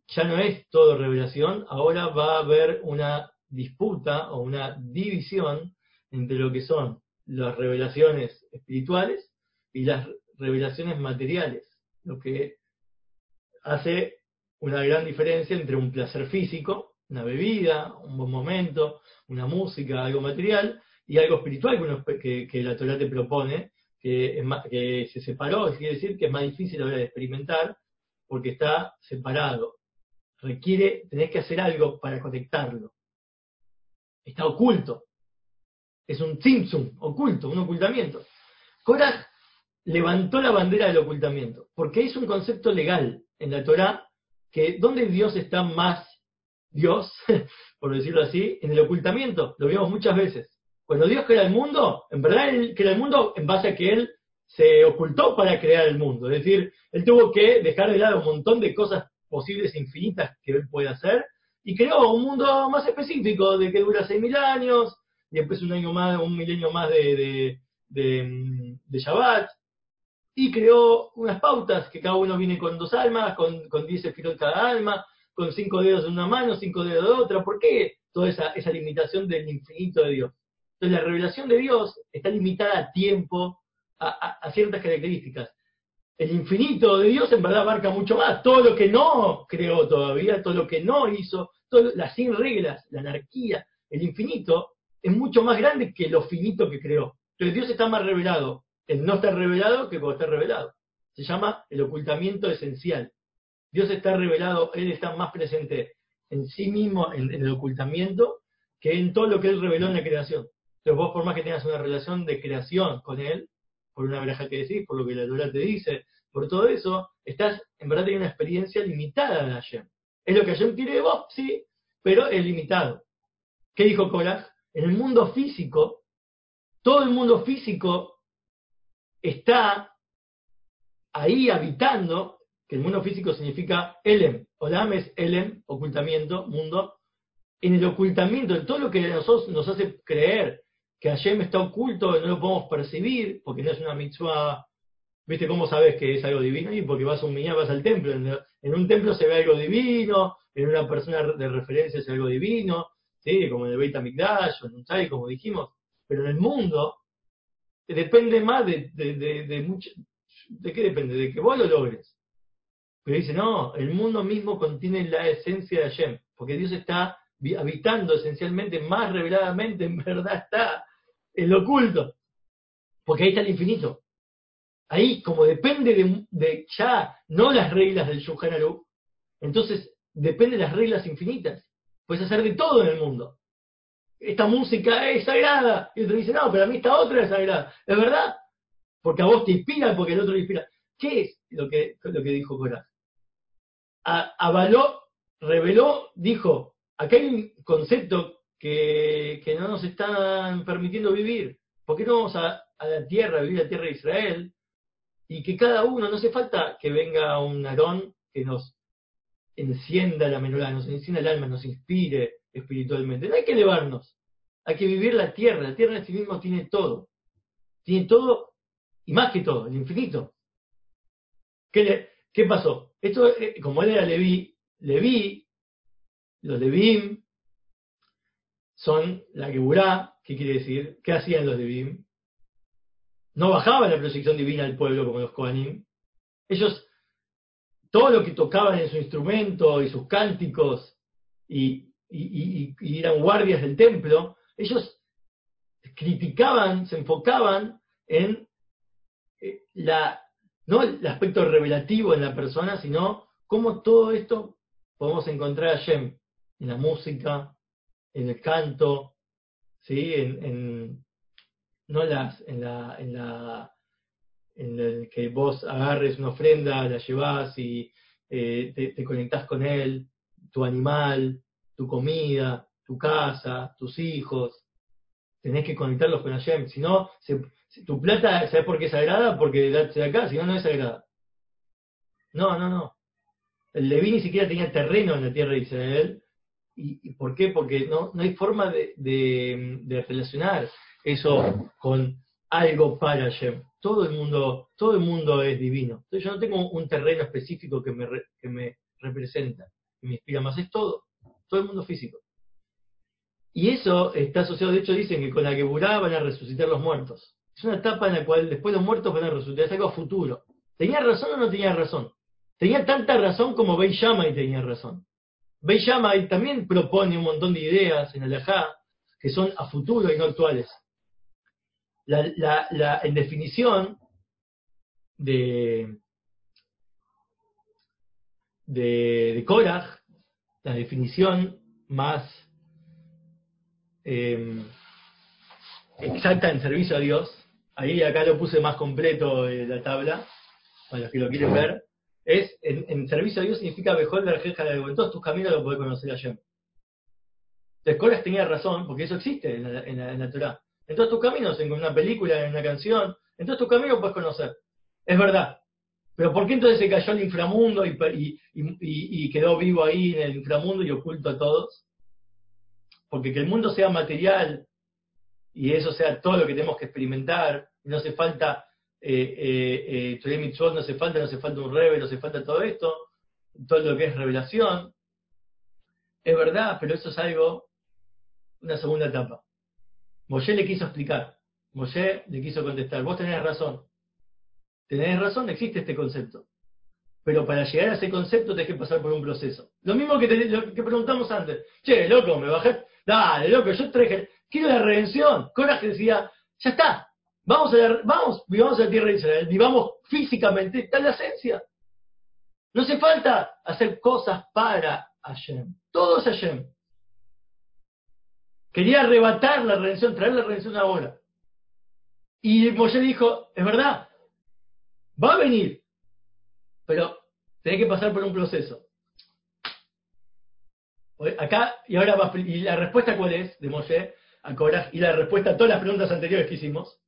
ya no es todo revelación, ahora va a haber una disputa o una división entre lo que son las revelaciones espirituales y las revelaciones materiales, lo que hace una gran diferencia entre un placer físico, una bebida, un buen momento, una música, algo material, y algo espiritual que, que la Torah te propone, que, se separó, quiere decir que es más difícil ahora de experimentar porque está separado. Requiere, tenés que hacer algo para conectarlo. Está oculto. Es un tzimtzum, oculto, un ocultamiento. Korah levantó la bandera del ocultamiento, porque es un concepto legal en la Torah que donde Dios está más Dios, por decirlo así, en el ocultamiento, lo vemos muchas veces. Cuando Dios crea el mundo, en verdad Él crea el mundo en base a que Él se ocultó para crear el mundo. Es decir, Él tuvo que dejar de lado un montón de cosas posibles infinitas que Él puede hacer y creó un mundo más específico, de que dura 6.000 años, y después un año más, un milenio más de, de, de, Shabbat, y creó unas pautas que cada uno viene con dos almas, con, con diez esfiros cada alma, con cinco dedos de una mano, cinco dedos de otra. ¿Por qué toda esa, esa limitación del infinito de Dios? Entonces la revelación de Dios está limitada a tiempo, a, ciertas características. El infinito de Dios en verdad abarca mucho más. Todo lo que no creó todavía, todo lo que no hizo, todo, las sin reglas, la anarquía, el infinito es mucho más grande que lo finito que creó. Entonces Dios está más revelado no está revelado que cuando está revelado. Se llama el ocultamiento esencial. Dios está revelado, Él está más presente en sí mismo, en el ocultamiento, que en todo lo que Él reveló en la creación. Entonces vos por más que tengas una relación de creación con él, por una veraja que decís, por lo que la Torah te dice, por todo eso, estás en verdad teniendo una experiencia limitada de Hashem. Es lo que Hashem quiere de vos, sí, pero es limitado. ¿Qué dijo Korah? En el mundo físico, todo el mundo físico está ahí habitando, que el mundo físico significa Elem. Olam es Elem, ocultamiento, mundo. En el ocultamiento, en todo lo que nosotros nos hace creer que Hashem está oculto, no lo podemos percibir, porque no es una mitzvah. ¿Viste cómo sabes que es algo divino? Y porque vas a un miñá, vas al templo. En, un templo se ve algo divino, en una persona de referencia es algo divino, ¿sí? como en el Beit HaMikdash o en un chai, como dijimos. Pero en el mundo depende más de, de, de, mucho. ¿De qué depende? De que vos lo logres. Pero dice, no, el mundo mismo contiene la esencia de Hashem, porque Dios está habitando esencialmente, más reveladamente, en verdad está en lo oculto, porque ahí está el infinito. Ahí, como depende de, ya no las reglas del Shulchan entonces depende de las reglas infinitas. Puedes hacer de todo en el mundo. Esta música es sagrada. Y otro dice, no, pero a mí esta otra es sagrada. ¿Es verdad? Porque a vos te inspira, porque el otro te inspira. ¿Qué es lo que, lo que dijo Coraj? Avaló, reveló, dijo, acá hay un concepto que, que no nos están permitiendo vivir. ¿Por qué no vamos a, a la tierra, a vivir la tierra de Israel? Y que cada uno, no hace falta que venga un Aarón que nos encienda la menorá, nos encienda el alma, nos inspire espiritualmente. No hay que elevarnos, hay que vivir la tierra. La tierra en sí mismo tiene todo. Tiene todo y más que todo, el infinito. ¿Qué, qué pasó? Esto, eh, como él era Leví, Leví, los Levim son la Geburá, ¿qué quiere decir? ¿Qué hacían los Levim? No bajaba la proyección divina al pueblo como los Kohanim. Ellos todo lo que tocaban en su instrumento y sus cánticos y, eran guardias del templo, ellos criticaban, se enfocaban en eh, la, no el aspecto revelativo en la persona, sino cómo todo esto podemos encontrar a Shem en la música, en el canto, ¿sí? en, no las, en la, en la en el que vos agarres una ofrenda, la llevas y eh, te, te, conectás con él, tu animal, tu comida, tu casa, tus hijos. Tenés que conectarlos con Hashem. Si no, tu plata, ¿sabes por qué es sagrada? Porque de acá, si no, no es sagrada. No, no, no. El Leví ni siquiera tenía terreno en la tierra de Israel. ¿Y, por qué? Porque no, no hay forma de, de, de relacionar eso con algo para Hashem todo el mundo, todo el mundo es divino. Entonces yo no tengo un terreno específico que me, que me representa, que me inspira más, es todo, todo el mundo físico. Y eso está asociado, de hecho dicen que con la Geburá van a resucitar los muertos. Es una etapa en la cual después los muertos van a resucitar, es algo futuro. ¿Tenía razón o no tenía razón? Tenía tanta razón como Bey y tenía razón. Bey y también propone un montón de ideas en Alajá que son a futuro y no actuales la, en definición de, de, de Korach, la definición más eh, exacta en servicio a Dios, ahí acá lo puse más completo en la tabla, para los que lo quieren ver, es en, servicio a Dios significa mejor la de en todos tus caminos lo podés conocer a Korach tenía razón, porque eso existe en la, en la, en Torah. En todos tus caminos, en una película, en una canción, en todos tus caminos puedes conocer. Es verdad. Pero ¿por qué entonces se cayó al inframundo y, quedó vivo ahí en el inframundo y oculto a todos? Porque que el mundo sea material y eso sea todo lo que tenemos que experimentar, no hace falta eh, eh, eh no hace falta, no hace falta un rebe, no hace falta todo esto, todo lo que es revelación. Es verdad, pero eso es algo, una segunda etapa. Moshe le quiso explicar. Moshe le quiso contestar. Vos tenés razón. Tenés razón, existe este concepto. Pero para llegar a ese concepto tenés que pasar por un proceso. Lo mismo que, que preguntamos antes. Che, loco, me bajé. Dale, loco, yo traje. Quiero la redención. Coraje decía, ya está. Vamos a, la, vamos, vivamos a la tierra de Israel. Vivamos físicamente. Está la esencia. No hace falta hacer cosas para Hashem. Todo es Hashem. Quería arrebatar la redención, traer la redención ahora. Y Moshe dijo, es verdad, va a venir, pero tiene que pasar por un proceso. Acá, y ahora va, y la respuesta cuál es de Moshe a Korah, y la respuesta a todas las preguntas anteriores que hicimos.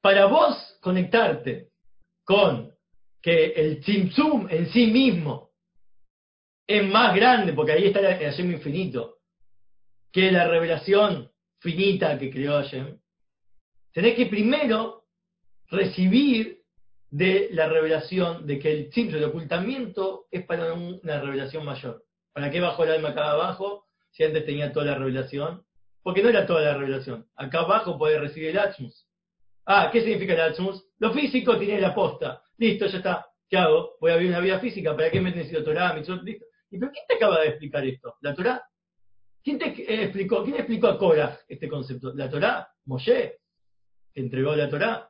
Para vos conectarte con que el Tzimtzum en sí mismo es más grande, porque ahí está el Hashem infinito, que la revelación finita que creó Hashem, tenés que primero recibir de la revelación de que el simple ocultamiento es para una revelación mayor. ¿Para qué bajó el alma acá abajo si antes tenía toda la revelación? Porque no era toda la revelación. Acá abajo puede recibir el Atmos. Ah, ¿qué significa el Atmos? Lo físico tiene la posta. Listo, ya está. ¿Qué hago? Voy a vivir una vida física. ¿Para qué me necesito Torah, Listo. ¿Y pero quién te acaba de explicar esto? ¿La Torah? ¿Quién te eh, explicó, quién explicó a Korah este concepto? ¿La Torah? ¿Moshe? ¿Te entregó la Torah?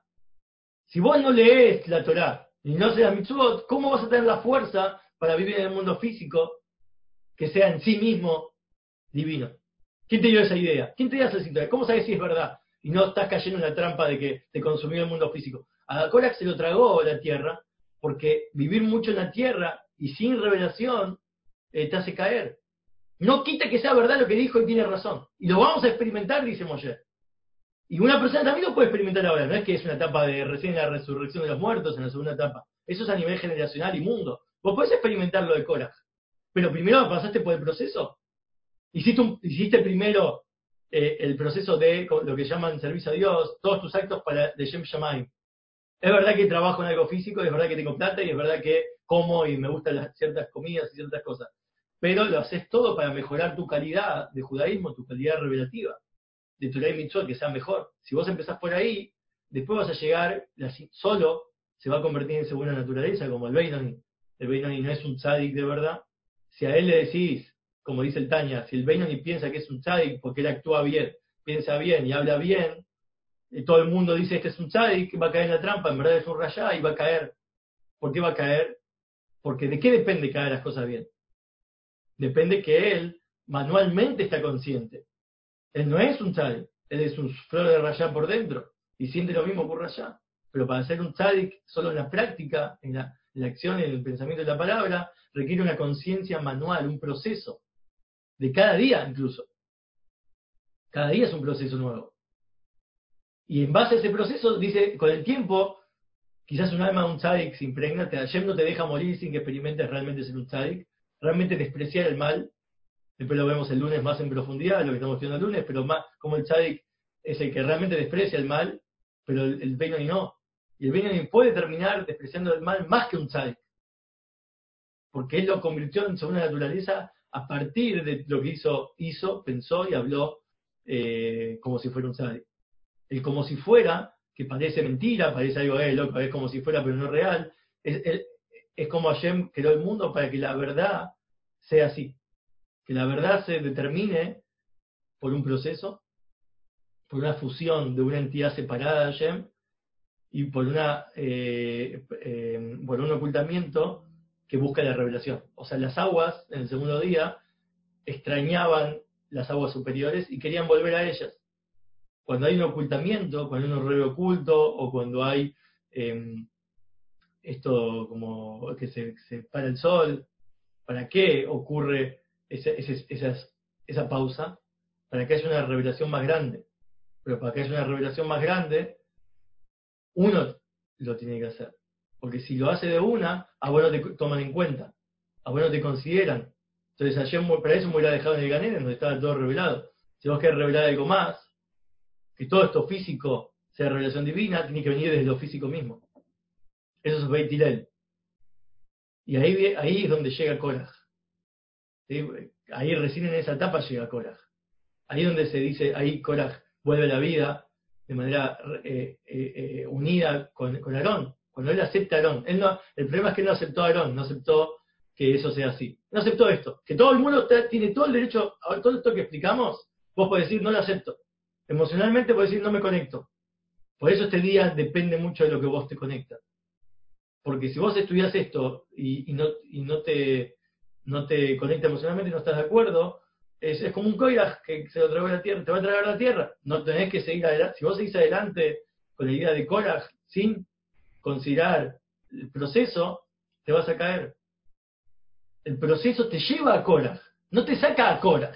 Si vos no lees la Torah y no seas mitzvot, ¿cómo vas a tener la fuerza para vivir en el mundo físico que sea en sí mismo divino. ¿Quién te dio esa idea? ¿Quién te dio esa idea? ¿Cómo sabes si es verdad? Y no estás cayendo en la trampa de que te consumió el mundo físico. A Korak se lo tragó la tierra, porque vivir mucho en la tierra y sin revelación eh, te hace caer. No quita que sea verdad lo que dijo y tiene razón. Y lo vamos a experimentar, dice Moshe. Y una persona también lo puede experimentar ahora, no es que es una etapa de recién la resurrección de los muertos en la segunda etapa. Eso es a nivel generacional y mundo. Vos podés experimentar lo de Korach, pero primero pasaste por el proceso. Hiciste, primero eh, el proceso de lo que llaman servicio a Dios, todos tus actos para de Shem Shamaim. Es verdad que trabajo en algo físico, es verdad que tengo plata y es verdad que como y me gustan las, ciertas comidas y ciertas cosas. Pero lo haces todo para mejorar tu calidad de judaísmo, tu calidad revelativa de tu ley mitzvot que sea mejor. Si vos empezás por ahí, después vas a llegar, solo se va a convertir en segunda naturaleza, como el Beinoni. El Beinoni no es un tzadik de verdad. Si a él le decís, como dice el Tanya, si el Beinoni piensa que es un tzadik porque él actúa bien, piensa bien y habla bien, y todo el mundo dice que es un tzadik, va a caer en la trampa, en verdad es un rayá y va a caer. ¿Por qué va a caer? Porque ¿de qué depende haga las cosas bien? Depende que él manualmente está consciente él no es un tzadik, él es un flor de rayá por dentro y siente lo mismo por rayá. Pero para ser un tzadik, solo en la práctica, en la, acción, en el pensamiento de la palabra, requiere una conciencia manual, un proceso, de cada día incluso. Cada día es un proceso nuevo. Y en base a ese proceso, dice, con el tiempo, quizás un alma de un tzadik se impregna, ayer no te deja morir sin que experimentes realmente ser un tzadik, realmente despreciar el mal Después lo vemos el lunes más en profundidad, lo que estamos viendo el lunes, pero más como el tzadik es el que realmente desprecia el mal, pero el, el no. Y el Benoni puede terminar despreciando el mal más que un tzadik. Porque él lo convirtió en segunda naturaleza a partir de lo que hizo, hizo pensó y habló eh, como si fuera un tzadik. El como si fuera, que parece mentira, parece algo, eh, loco, es como si fuera pero no real, es, es, es como Hashem creó el mundo para que la verdad sea así que la verdad se determine por un proceso, por una fusión de una entidad separada de y por, una, eh, eh, un ocultamiento que busca la revelación. O sea, las aguas en el segundo día extrañaban las aguas superiores y querían volver a ellas. Cuando hay un ocultamiento, cuando hay un rey oculto o cuando hay em, esto como que se, se para el sol, ¿para qué ocurre esa, pausa para que haya una revelación más grande. Pero para que haya una revelación más grande, uno lo tiene que hacer. Porque si lo hace de una, a vos te toman en cuenta, a vos te consideran. Entonces ayer para eso me hubiera dejado en el Ganén, donde estaba todo revelado. Si vos querés revelar algo más, que todo esto físico sea revelación divina, tiene que venir desde lo físico mismo. Eso es Beit Y ahí, ahí es donde llega Korah. Ahí recién en esa etapa llega Korah. Ahí donde se dice, ahí Korah vuelve a la vida de manera eh, eh, eh, unida con, con Aarón. Cuando él acepta a Aarón. El problema es que él no aceptó a Aarón, no aceptó que eso sea así. No aceptó esto. Que todo el mundo tiene todo el derecho, a todo esto que explicamos, vos podés decir, no lo acepto. Emocionalmente podés decir, no me conecto. Por eso este día depende mucho de lo que vos te conectas. Porque si vos estudias esto y no te no te conecta emocionalmente no estás de acuerdo, es, como un coiraj que se lo trae a la tierra, te va a traer a la tierra. No tenés que seguir adelante. Si vos seguís adelante con la idea de Korah sin considerar el proceso, te vas a caer. El proceso te lleva a Korah, no te saca a Korah,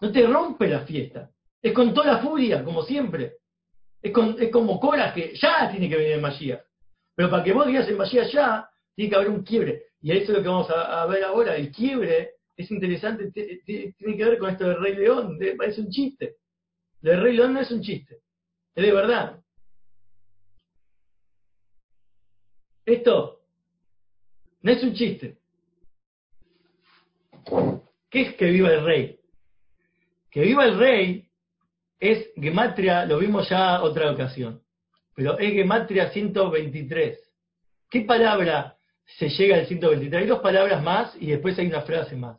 no te rompe la fiesta. Es con toda la furia, como siempre. Es, con, es como Korah que ya tiene que venir el Mashiach. Pero para que vos digas el Mashiach ya, tiene que haber un quiebre. Y eso es lo que vamos a, ver ahora. El quiebre es interesante, tiene que ver con esto del Rey León. parece un chiste. El Rey León no es un chiste. Es de verdad. Esto no es un chiste. ¿Qué es que viva el rey? Que viva el rey es Gematria, lo vimos ya otra ocasión, pero es Gematria 123. ¿Qué palabra se llega al 123. Hay dos palabras más y después hay una frase más.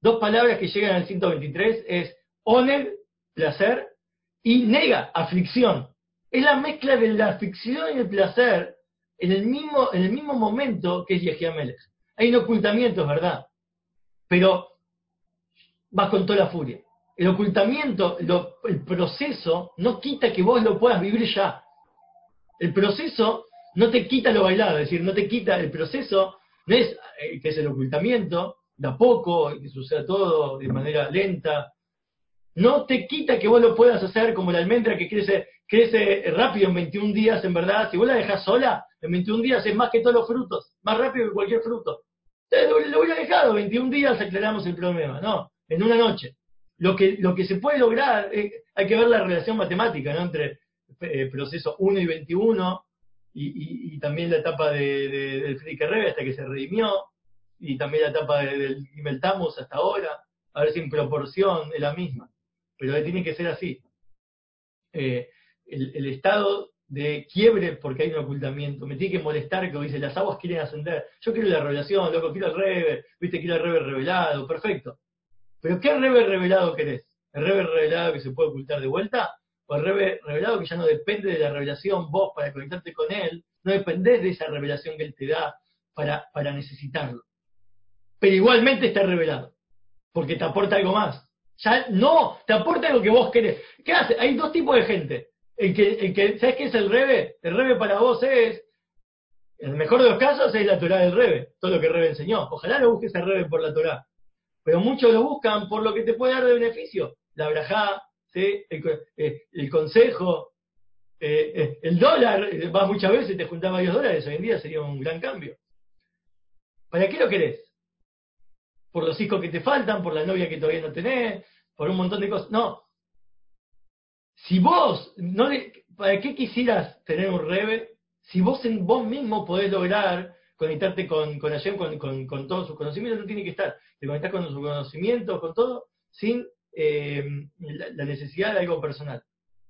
Dos palabras que llegan al 123 es honor, placer, y nega, aflicción. Es la mezcla de la aflicción y el placer en el mismo, en el mismo momento que es Yehiamelech. Hay un ocultamiento, es verdad. Pero vas con toda la furia. El ocultamiento, el proceso, no quita que vos lo puedas vivir ya. El proceso no te quita lo bailado, es decir, no te quita el proceso, no es eh, que es el ocultamiento, de a poco, que suceda todo de manera lenta. No te quita que vos lo puedas hacer como la almendra que crece, crece rápido en 21 días, en verdad. Si vos la dejás sola, en 21 días es más que todos los frutos, más rápido que cualquier fruto. Entonces, lo hubiera dejado, 21 días aclaramos el problema. No, en una noche. Lo que, lo que se puede lograr, eh, hay que ver la relación matemática ¿no? entre eh, proceso 1 y 21 y, y, también la etapa de, de, del Friedrich Rebe hasta que se redimió y también la etapa del Imeltamos hasta ahora, a ver si en proporción es la misma. Pero tiene que ser así. Eh, el, el, estado de quiebre porque hay un ocultamiento, me tiene que molestar que dice las aguas quieren ascender, yo quiero la revelación, loco, quiero el rebe, viste, quiero el rebe revelado, perfecto. Pero ¿qué rebe revelado querés? ¿El rebe revelado que se puede ocultar de vuelta? ¿O el rebe revelado que ya no depende de la revelación vos para conectarte con él? No dependés de esa revelación que él te da para, para necesitarlo. Pero igualmente está revelado. Porque te aporta algo más. Ya no, te aporta algo que vos querés. ¿Qué hace? Hay dos tipos de gente. El que, el que, ¿Sabes qué es el rebe? El rebe para vos es, en el mejor de los casos, es la Torah del rebe. Todo lo que el rebe enseñó. Ojalá lo busques al rebe por la Torah pero muchos lo buscan por lo que te puede dar de beneficio. La brajá, eh, el, consejo, eh, eh, el dólar, vas muchas veces, te juntas varios dólares, hoy en día sería un gran cambio. ¿Para qué lo querés? ¿Por los hijos que te faltan? ¿Por la novia que todavía no tenés? ¿Por un montón de cosas? No. Si vos, no ¿para qué quisieras tener un rebe? Si vos en vos mismo podés lograr conectarte con, con, con, con, todos sus conocimientos, no tiene que estar. Te conectás con sus conocimientos, con todo, sin eh, la, necesidad de algo personal.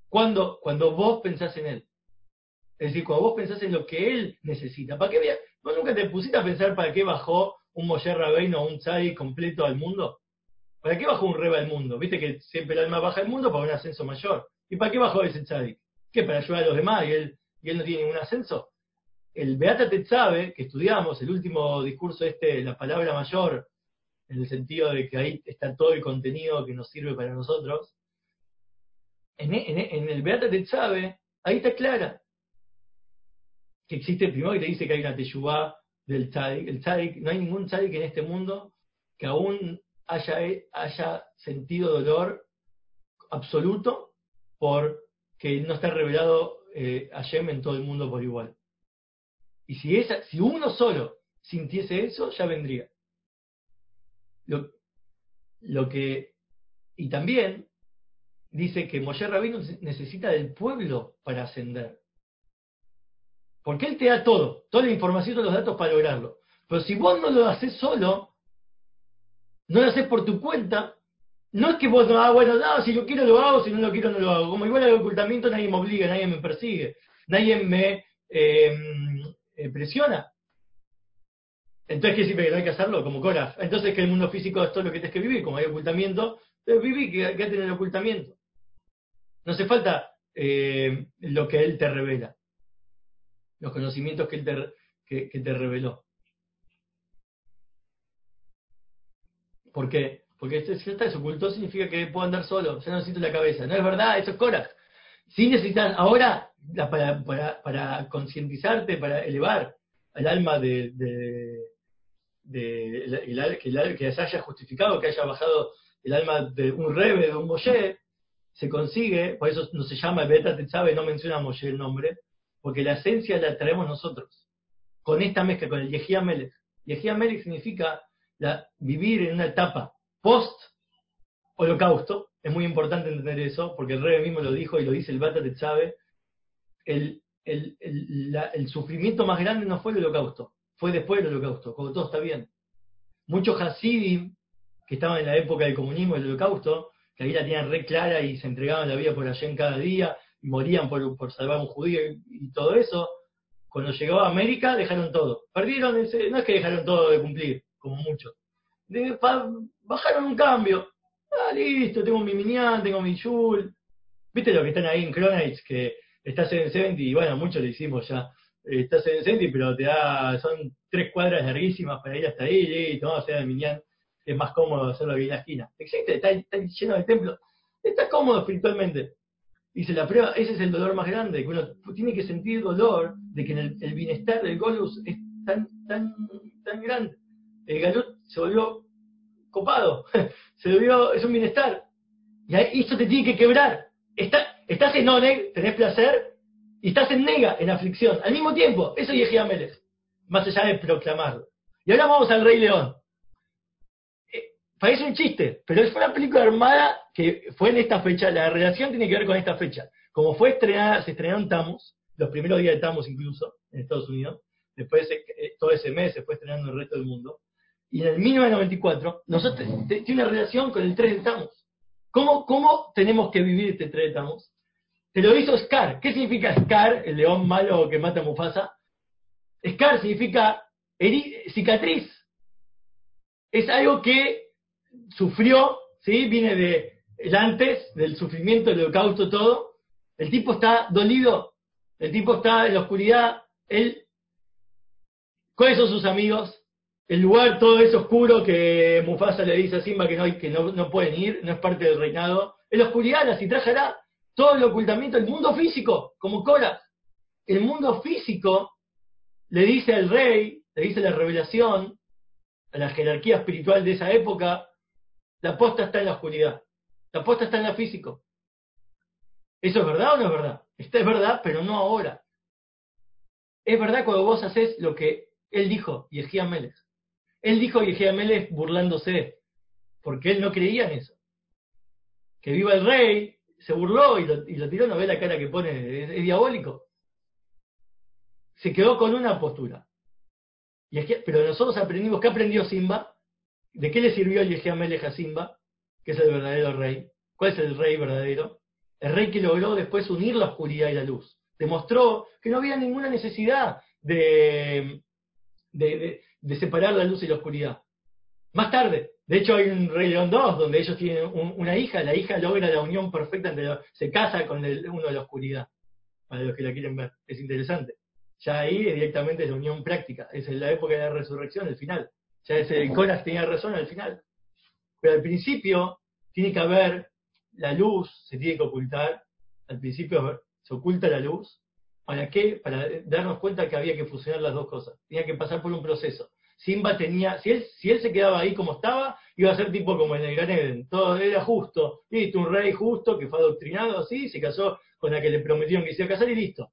Cuando, cuando vos pensás en él. Es decir, cuando vos pensás en lo que él necesita. ¿Para qué? ¿Vos nunca te pusiste a pensar para qué bajó un Moshe Rabbeinu o un Tzadi completo al mundo? ¿Para qué bajó un Reba al mundo? Viste que siempre el alma baja al mundo para un ascenso mayor. ¿Y para qué bajó ese Tzadi? ¿Qué? ¿Para ayudar a los demás y él, y él no tiene ningún ascenso? el Beata Tetzabe, que estudiamos, el último discurso este, la palabra mayor, en el sentido de que ahí está todo el contenido que nos sirve para nosotros, en, el Beata Tetzabe, ahí está clara que existe, primero que te dice que hay una teyubá del tzadik, el tzadik, no hay ningún tzadik en este mundo que aún haya, haya sentido dolor absoluto porque no está revelado eh, Hashem en todo el mundo por igual. Y si, esa, si uno solo sintiese eso, ya vendría. Lo, lo que, y también dice que Moshe Rabino necesita del pueblo para ascender. Porque él te da todo, toda la información, todos los datos para lograrlo. Pero si vos no lo haces solo, no lo haces por tu cuenta, no es que vos no, ah, bueno, no, si lo quiero lo hago, si no lo quiero no lo hago. Como igual el ocultamiento nadie me obliga, nadie me persigue, nadie me eh, eh, presiona. Entonces, ¿qué significa que no hay que hacerlo? Como Cora. Entonces, que el mundo físico es todo lo que tienes que vivir, como hay ocultamiento, entonces viví que, que tener ocultamiento. No hace falta eh, lo que él te revela, los conocimientos que él te, que, te reveló. ¿Por qué? Porque si está desocultó significa que puedo andar solo, ya no necesito la cabeza. No es verdad, eso es Cora. Si necesitas, ahora para, para, para concientizarte, para elevar al alma de, de que, el, se haya justificado, que haya bajado el alma de un rebe, de un Moshe, se consigue, por eso no se llama Beta sabe no menciona Moshe el nombre, porque la esencia la traemos nosotros, con esta mezcla, con el Yehia Melech. Yehia Melech significa la, vivir en una etapa post-holocausto, es muy importante entender eso, porque el rey mismo lo dijo y lo dice el Bata sabe el, el, el, sufrimiento más grande no fue el holocausto, fue después del holocausto, como todo está bien. Muchos Hasidim, que estaban en la época del comunismo del holocausto, que ahí la tenían re clara y se entregaban la vida por allá en cada día, y morían por, por salvar a un judío y, todo eso, cuando llegó a América dejaron todo. Perdieron ese, no es que dejaron todo de cumplir, como muchos. bajaron un cambio. Ah, listo, tengo mi Minyan, tengo mi Yul. ¿Viste lo que están ahí en Cronage? Que estás en 70 y bueno, muchos le hicimos ya estás en el centro, pero te da, son tres cuadras larguísimas para ir hasta ahí, y todo sea de Miñán, es más cómodo hacerlo aquí en la esquina. Existe, está, lleno de templos, está cómodo espiritualmente. Dice la prueba, ese es el dolor más grande, que uno tiene que sentir dolor de que el, el bienestar del Golus es tan, tan, tan grande. El Galut se volvió copado, se volvió, es un bienestar. Y ahí, esto te tiene que quebrar. Está, estás en Oneg, tenés placer, y estás en Nega, en aflicción, al mismo tiempo. Eso es Yehia más allá de proclamarlo. Y ahora vamos al Rey León. Eh, parece un chiste, pero es una película armada que fue en esta fecha. La relación tiene que ver con esta fecha. Como fue estrenada, se estrenaron Tamus, los primeros días de Tamus incluso, en Estados Unidos. Después, eh, todo ese mes se fue estrenando en el resto del mundo. Y en el 1994, nosotros tiene una relación con el 3 de Tamus. ¿Cómo, ¿Cómo tenemos que vivir este 3 de Tamus? Te lo hizo Scar. ¿Qué significa Scar, el león malo que mata a Mufasa? Scar significa cicatriz. Es algo que sufrió, ¿sí? Viene de el antes, del sufrimiento, del holocausto, todo. El tipo está dolido, el tipo está en la oscuridad. Él, ¿Cuáles son sus amigos? El lugar todo es oscuro que Mufasa le dice a Simba que no, que no, no pueden ir, no es parte del reinado. En la oscuridad la citrajará todo el ocultamiento, el mundo físico, como Cora. El mundo físico le dice al rey, le dice la revelación, a la jerarquía espiritual de esa época, la posta está en la oscuridad, la posta está en lo físico. ¿Eso es verdad o no es verdad? Esta es verdad, pero no ahora. Es verdad cuando vos haces lo que él dijo, Yehia Melech. Él dijo Yehia Melech burlándose, porque él no creía en eso. Que viva el rey, se burló y lo, y lo tiró, no ve la cara que pone, es, diabólico. Se quedó con una postura. Y es que, pero nosotros aprendimos, ¿qué aprendió Simba? ¿De qué le sirvió Yehia Melech a Simba? Que es el verdadero rey. ¿Cuál es el rey verdadero? El rey que logró después unir la oscuridad y la luz. Demostró que no había ninguna necesidad de, de, de separar la luz y la oscuridad. Más tarde, de hecho, hay un Rey León 2 donde ellos tienen una hija, la hija logra la unión perfecta entre se casa con el, uno de la oscuridad, para los que la quieren ver. Es interesante. Ya ahí directamente es la unión práctica, es en la época de la resurrección, el final. Ya ese Conas tenía razón al final. Pero al principio tiene que haber la luz, se tiene que ocultar. Al principio se oculta la luz. ¿Para qué? Para darnos cuenta que había que fusionar las dos cosas. Tenía que pasar por un proceso. Simba tenía, si él, si él se quedaba ahí como estaba, iba a ser tipo como en el Gan todo era justo, listo, un rey justo que fue adoctrinado así, se casó con la que le prometieron que se iba a casar y listo.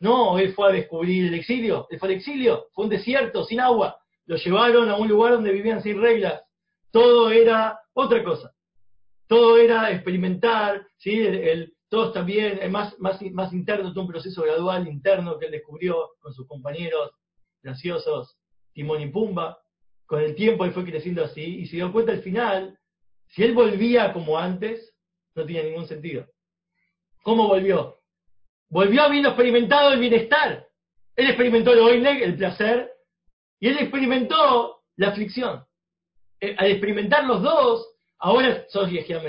No, él fue a descubrir el exilio, él fue al exilio, fue un desierto, sin agua, lo llevaron a un lugar donde vivían sin reglas, todo era otra cosa, todo era experimentar, ¿sí? el, todos también, más, más, más interno, todo un proceso gradual interno que él descubrió con sus compañeros graciosos, Timón y Pumba. Con el tiempo él fue creciendo así y se dio cuenta al final, si él volvía como antes, no tenía ningún sentido. ¿Cómo volvió? Volvió habiendo experimentado el bienestar. Él experimentó el oineg, el placer, y él experimentó la aflicción. Eh, al experimentar los dos, ahora sos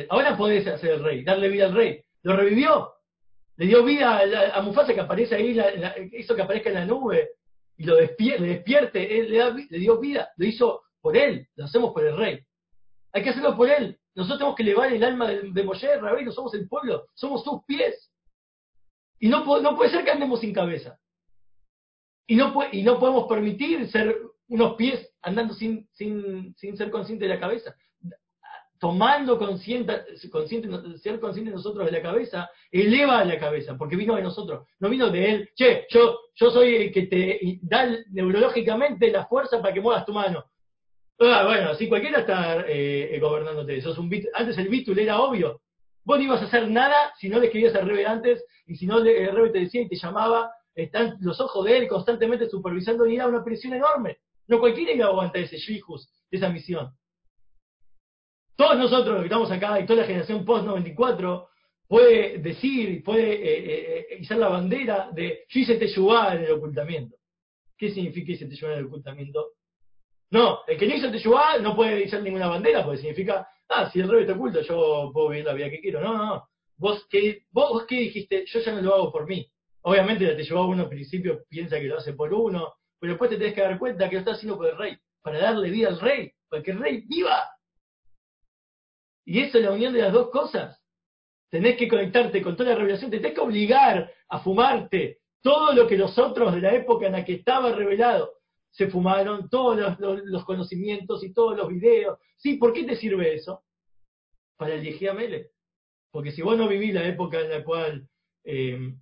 ahora podés hacer el rey, darle vida al rey. Lo revivió, le dio vida a, Mufasa que aparece ahí, hizo que aparezca en la nube, y lo despierte, le despierte, él le, dio vida, lo hizo por él, lo hacemos por el rey. Hay que hacerlo por él. Nosotros tenemos que elevar el alma de, de Moshe, no somos el pueblo, somos sus pies. Y no, no puede ser que andemos sin cabeza. Y no, y no podemos permitir ser unos pies andando sin, sin, sin ser conscientes de la cabeza tomando consciente, consciente, ser consciente nosotros de la cabeza, eleva la cabeza, porque vino de nosotros, no vino de él, che, yo, yo soy el que te da neurológicamente la fuerza para que muevas tu mano. Ah, bueno, así cualquiera está eh, gobernándote, sos un antes el bitul era obvio, vos no ibas a hacer nada si no le escribías al Rebe antes, y si no el Rebe te decía y te llamaba, están los ojos de él constantemente supervisando y era una presión enorme. No cualquiera iba a aguantar ese shihus, esa misión. Todos nosotros que estamos acá y toda la generación post-94 puede decir y puede eh, eh, izar la bandera de yo hice Teshuvah en el ocultamiento. ¿Qué significa hice Teshuvah en el ocultamiento? No, el que no hizo Teshuvah no puede izar ninguna bandera porque significa, ah, si el rey está oculto yo puedo vivir la vida que quiero. No, no, no. Vos qué, vos qué dijiste, yo ya no lo hago por mí. Obviamente te llevó a uno al principio, piensa que lo hace por uno, pero después te tenés que dar cuenta que lo está haciendo por el rey, para darle vida al rey, para que el rey viva. Y eso es la unión de las dos cosas. Tenés que conectarte con toda la revelación, te tenés que obligar a fumarte todo lo que los otros de la época en la que estaba revelado se fumaron, todos los, conocimientos y todos los videos. Sí, ¿por qué te sirve eso? Para el Mele. Porque si vos no vivís la época en la cual eh,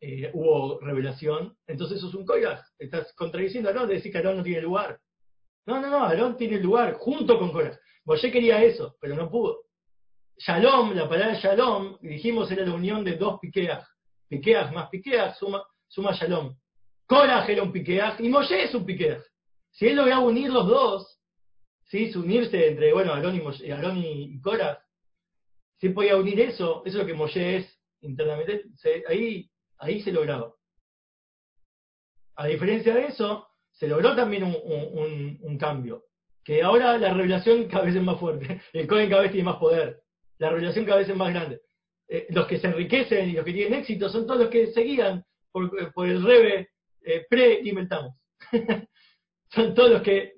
eh, hubo revelación, entonces eso es un Koyach. Estás contradiciendo a Aarón de decir que no tiene lugar. No, no, no, Aarón tiene lugar junto con Koyach. Moshe quería eso, pero no pudo. Shalom, la palabra Shalom, dijimos era la unión de dos piqueas. Piqueas más piqueas suma, Shalom. Korah era un piqueaj y Moshe es un piqueaj. Si él lograba unir los dos, ¿sí? unirse entre, bueno, Aarón y, Moshe, Aarón y, si podía unir eso, eso es lo que Moshe es internamente, ahí, ahí se lograba. A diferencia de eso, se logró también un, cambio. Que ahora la revelación cada vez es más fuerte. El Cohen cada vez tiene más poder. La revelación cada vez es más grande. Eh, los que se enriquecen y los que tienen éxito son todos los que seguían por, por el Rebe eh, pre-inventamos. Son todos los que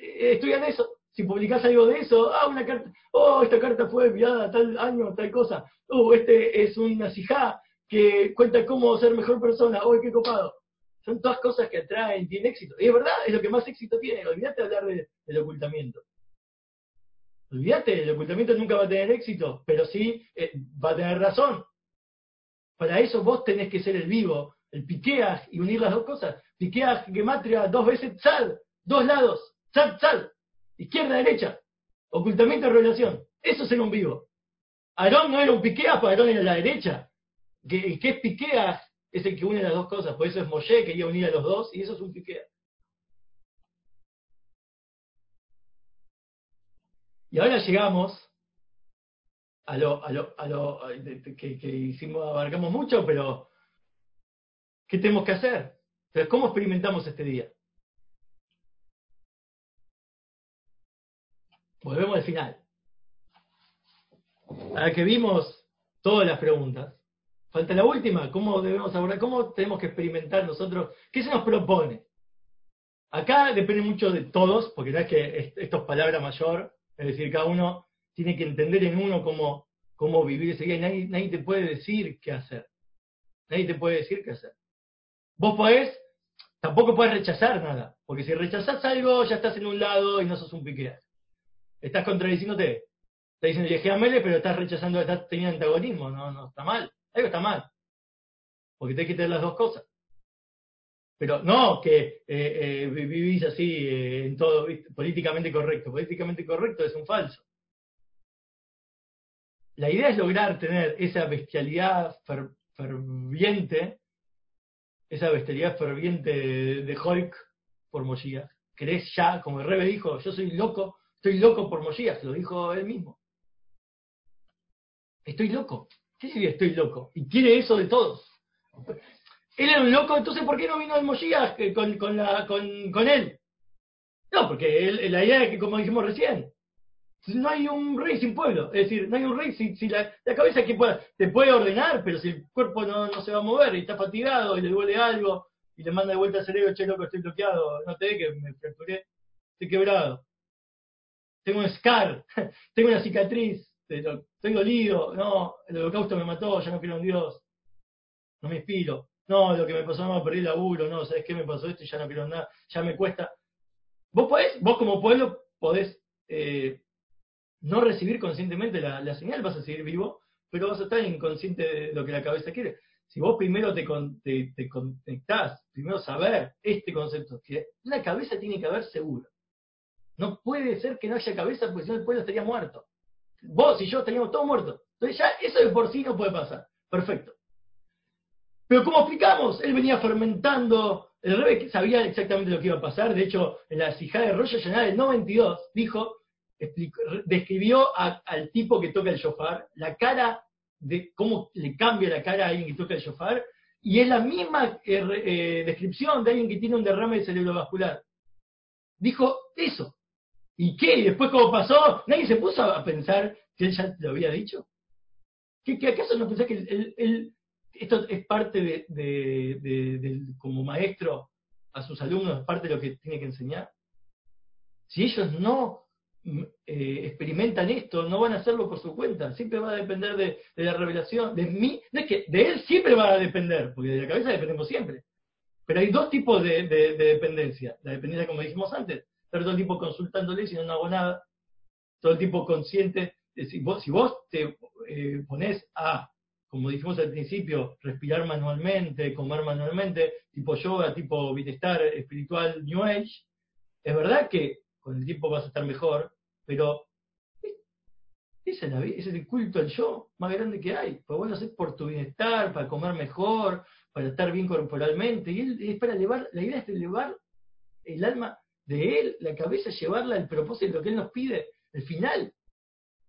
eh, estudian eso. Si publicás algo de eso, ah, una carta, oh, esta carta fue enviada tal año, tal cosa. Oh, este es una sijá que cuenta cómo ser mejor persona. Oh, qué copado. Son todas cosas que atraen, tienen éxito. Y es verdad, es lo que más éxito tiene. Olvídate de hablar del ocultamiento. Olvídate, el ocultamiento nunca va a tener éxito, pero sí eh, va a tener razón. Para eso vos tenés que ser el vivo, el piqueas y unir las dos cosas. Piqueas, gematria, dos veces tzal, dos lados, tzal, tzal, izquierda, derecha, ocultamiento de revelación. Eso es en un vivo. Aarón no era un piqueas, pero Aarón era la derecha. ¿Qué, qué es piqueas? Es el que une las dos cosas. Por eso es Moshe, quería unir a los dos, y eso es un piqueas. Y ahora llegamos a lo, a lo, a lo que, que, hicimos, abarcamos mucho, pero ¿Qué tenemos que hacer? Entonces, ¿cómo experimentamos este día? Volvemos al final. Ahora que vimos todas las preguntas, falta la última, ¿cómo debemos abordar? ¿Cómo tenemos que experimentar nosotros? ¿Qué se nos propone? Acá depende mucho de todos, porque no que esto es palabra mayor, es decir, cada uno tiene que entender en uno cómo, cómo vivir ese día y nadie, nadie te puede decir qué hacer. Nadie te puede decir qué hacer. Vos podés, tampoco podés rechazar nada, porque si rechazás algo ya estás en un lado y no sos un piqueas. Estás contradiciéndote. Estás diciendo elegí a Mele, pero estás rechazando, estás teniendo antagonismo, no, no, está mal. Algo está mal. Porque tenés que tener las dos cosas. Pero no que eh, eh, vivís así eh, en todo políticamente correcto. Políticamente correcto es un falso. La idea es lograr tener esa bestialidad ferviente esa bestialidad ferviente de, de por Mosías. ¿Crees ya, como el Rebe dijo, yo soy loco, estoy loco por Mosías, lo dijo él mismo. Estoy loco. ¿Qué significa estoy loco? Y quiere eso de todos. Él era un loco, entonces ¿por qué no vino el Mosías con, con, la, con, con él? No, porque la idea es que, como dijimos recién, no hay un rey sin pueblo. Es decir, no hay un rey si, si la, cabeza que pueda, te puede ordenar, pero si el cuerpo no, no, se va a mover y está fatigado y le duele algo y le manda de vuelta al cerebro, che loco, estoy bloqueado, no te ve que me fracturé, estoy quebrado. Tengo un scar, tengo una cicatriz, estoy dolido, no, el holocausto me mató, ya no quiero un Dios, no me inspiro. No, lo que me pasó, no, perdí el laburo, no, ¿sabes qué me pasó esto ya no quiero nada, ya me cuesta. Vos podés, vos como pueblo podés eh, no recibir conscientemente la, señal, vas a seguir vivo, pero vas a estar inconsciente de lo que la cabeza quiere. Si vos primero te, te, conectás, primero saber este concepto, que la cabeza tiene que haber seguro. No puede ser que no haya cabeza, porque si no el pueblo estaría muerto. Vos y yo estaríamos todos muertos. Entonces ya eso de por sí no puede pasar. Perfecto. Pero como explicamos, él venía fermentando, el rey sabía exactamente lo que iba a pasar, de hecho, en la Sijá de Rosh Hashanah del 92 dijo describió al tipo que toca el shofar, la cara de cómo le cambia la cara a alguien que toca el shofar, y es la misma eh, eh, descripción de alguien que tiene un derrame de cerebrovascular. Dijo eso. ¿Y qué? ¿Y después cómo pasó? ¿Nadie se puso a pensar que él ya lo había dicho? ¿Qué, acaso no pensás que él, esto es parte de, de, como maestro a sus alumnos, es parte de lo que tiene que enseñar. Si ellos no mm, eh, experimentan esto, no van a hacerlo por su cuenta, siempre va a depender de, la revelación, de mí, no es que de él siempre va a depender, porque de la cabeza dependemos siempre. Pero hay dos tipos de, dependencia. La dependencia, como dijimos antes, estar todo el tiempo consultándole si no, hago nada, todo el tiempo consciente. Si vos, te eh, pones a como dijimos al principio, respirar manualmente, comer manualmente, tipo yoga, tipo bienestar espiritual New Age, es verdad que con el tiempo vas a estar mejor, pero ese es, el culto al yo más grande que hay. Pues lo haces por tu bienestar, para comer mejor, para estar bien corporalmente, y es para elevar, la idea es elevar el alma de él, la cabeza, llevarla al propósito lo que él nos pide, el final.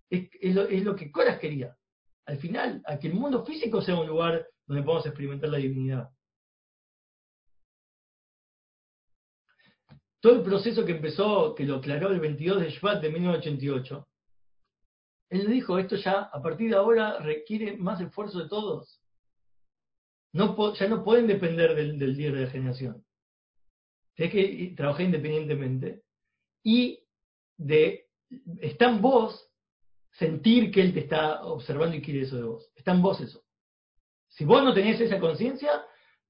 Es, lo, es lo que Coras quería al final, a que el mundo físico sea un lugar donde podamos experimentar la divinidad. Todo el proceso que empezó, que lo aclaró el 22 de Shvat de 1988, él dijo, esto ya a partir de ahora requiere más esfuerzo de todos. No, ya no pueden depender del, del líder de la generación. Tienes que trabajar independientemente. Y de, está en vos sentir que Él te está observando y quiere eso de vos. Está en vos eso. Si vos no tenés esa conciencia,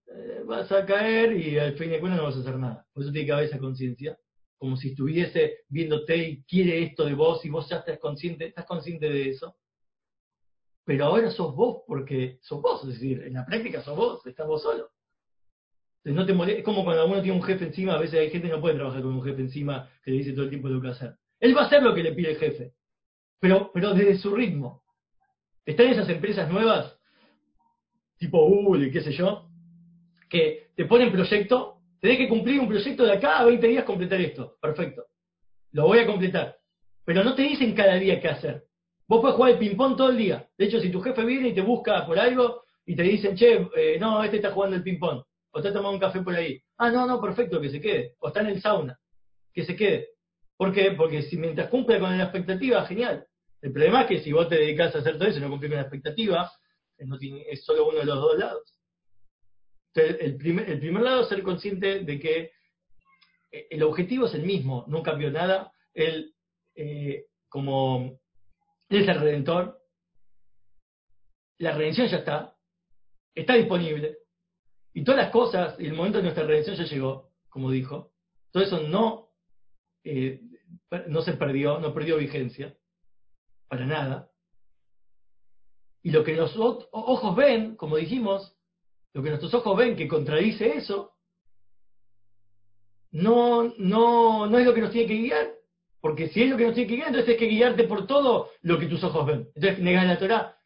eh, vas a caer y al fin de cuentas no vas a hacer nada. Por eso tiene que haber esa conciencia, como si estuviese viéndote y quiere esto de vos y vos ya estás consciente, estás consciente de eso. Pero ahora sos vos porque sos vos, es decir, en la práctica sos vos, estás vos solo. No te es como cuando uno tiene un jefe encima, a veces hay gente que no puede trabajar con un jefe encima que le dice todo el tiempo lo que hacer. Él va a hacer lo que le pide el jefe, pero, pero desde su ritmo. Están esas empresas nuevas, tipo Google y qué sé yo, que te ponen proyecto, tenés que cumplir un proyecto de acá a 20 días completar esto. Perfecto. Lo voy a completar. Pero no te dicen cada día qué hacer. Vos podés jugar el ping-pong todo el día. De hecho, si tu jefe viene y te busca por algo y te dicen, che, eh, no, este está jugando el ping-pong, o está tomando un café por ahí. Ah, no, no, perfecto, que se quede. O está en el sauna, que se quede. ¿Por qué? Porque si mientras cumple con la expectativa, genial. El problema es que si vos te dedicas a hacer todo eso y no cumplís con la expectativa, es solo uno de los dos lados. Entonces, el primer, el primer lado es ser consciente de que eh, el objetivo es el mismo, no cambió nada. Él, eh, como es el redentor, la redención ya está, está disponible. Y todas las cosas, el momento de nuestra redención ya llegó, como dijo. Todo eso no, eh, no se perdió, no perdió vigencia para nada. Y lo que los ojos ven, como dijimos, lo que nuestros ojos ven que contradice eso, no, no, no es lo que nos tiene que guiar. Porque si es lo que nos tiene que guiar, entonces hay que guiarte por todo lo que tus ojos ven. Entonces negas la Torah.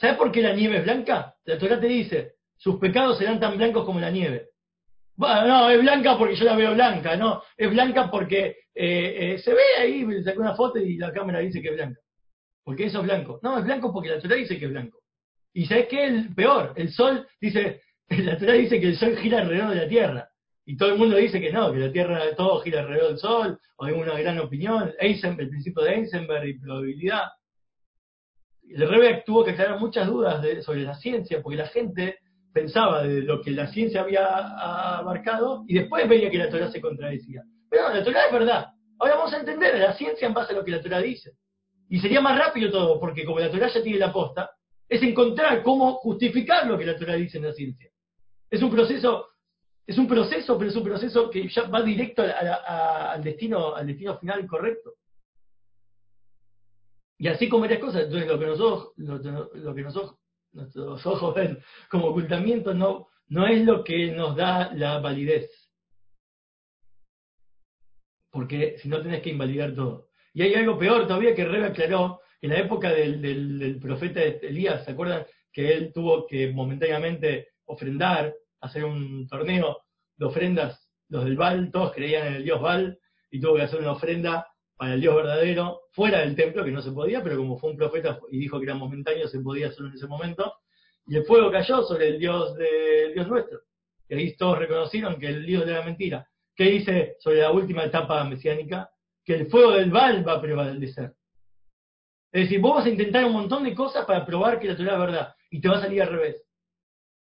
¿Sabes por qué la nieve es blanca? La Torah te dice, sus pecados serán tan blancos como la nieve. Bueno, no, es blanca porque yo la veo blanca, no, es blanca porque eh, eh, se ve ahí, me sacó una foto y la cámara dice que es blanca. Porque eso es blanco. No, es blanco porque la Torah dice que es blanco. Y ¿sabes qué? El peor, el sol dice, la Torah dice que el sol gira alrededor de la Tierra. Y todo el mundo dice que no, que la Tierra todo gira alrededor del sol, o hay una gran opinión, Eisenberg, el principio de Eisenberg y probabilidad. El Rebe tuvo que aclarar muchas dudas sobre la ciencia, porque la gente pensaba de lo que la ciencia había abarcado y después veía que la Torah se contradecía. Pero no, la Torah es verdad. Ahora vamos a entender la ciencia en base a lo que la Torah dice. Y sería más rápido todo, porque como la Torah ya tiene la posta, es encontrar cómo justificar lo que la Torah dice en la ciencia. Es un proceso, es un proceso, pero es un proceso que ya va directo al destino, al destino final correcto. Y así como varias cosas, entonces lo que nosotros, lo, que nosotros, nuestros ojos ven como ocultamiento no, no es lo que nos da la validez porque si no tenés que invalidar todo. Y hay algo peor todavía que Rebe aclaró, en la época del, profeta Elías, ¿se acuerdan? Que él tuvo que momentáneamente ofrendar, hacer un torneo de ofrendas, los del Baal, todos creían en el dios Baal, y tuvo que hacer una ofrenda para el dios verdadero, fuera del templo, que no se podía, pero como fue un profeta y dijo que era momentáneo, se podía hacerlo en ese momento, y el fuego cayó sobre el dios, de, dios nuestro. Y ahí todos reconocieron que el dios era mentira. ¿Qué dice sobre la última etapa mesiánica? Que el fuego del Baal va a prevalecer. Es decir, vos vas a intentar un montón de cosas para probar que la Torah es verdad y te va a salir al revés.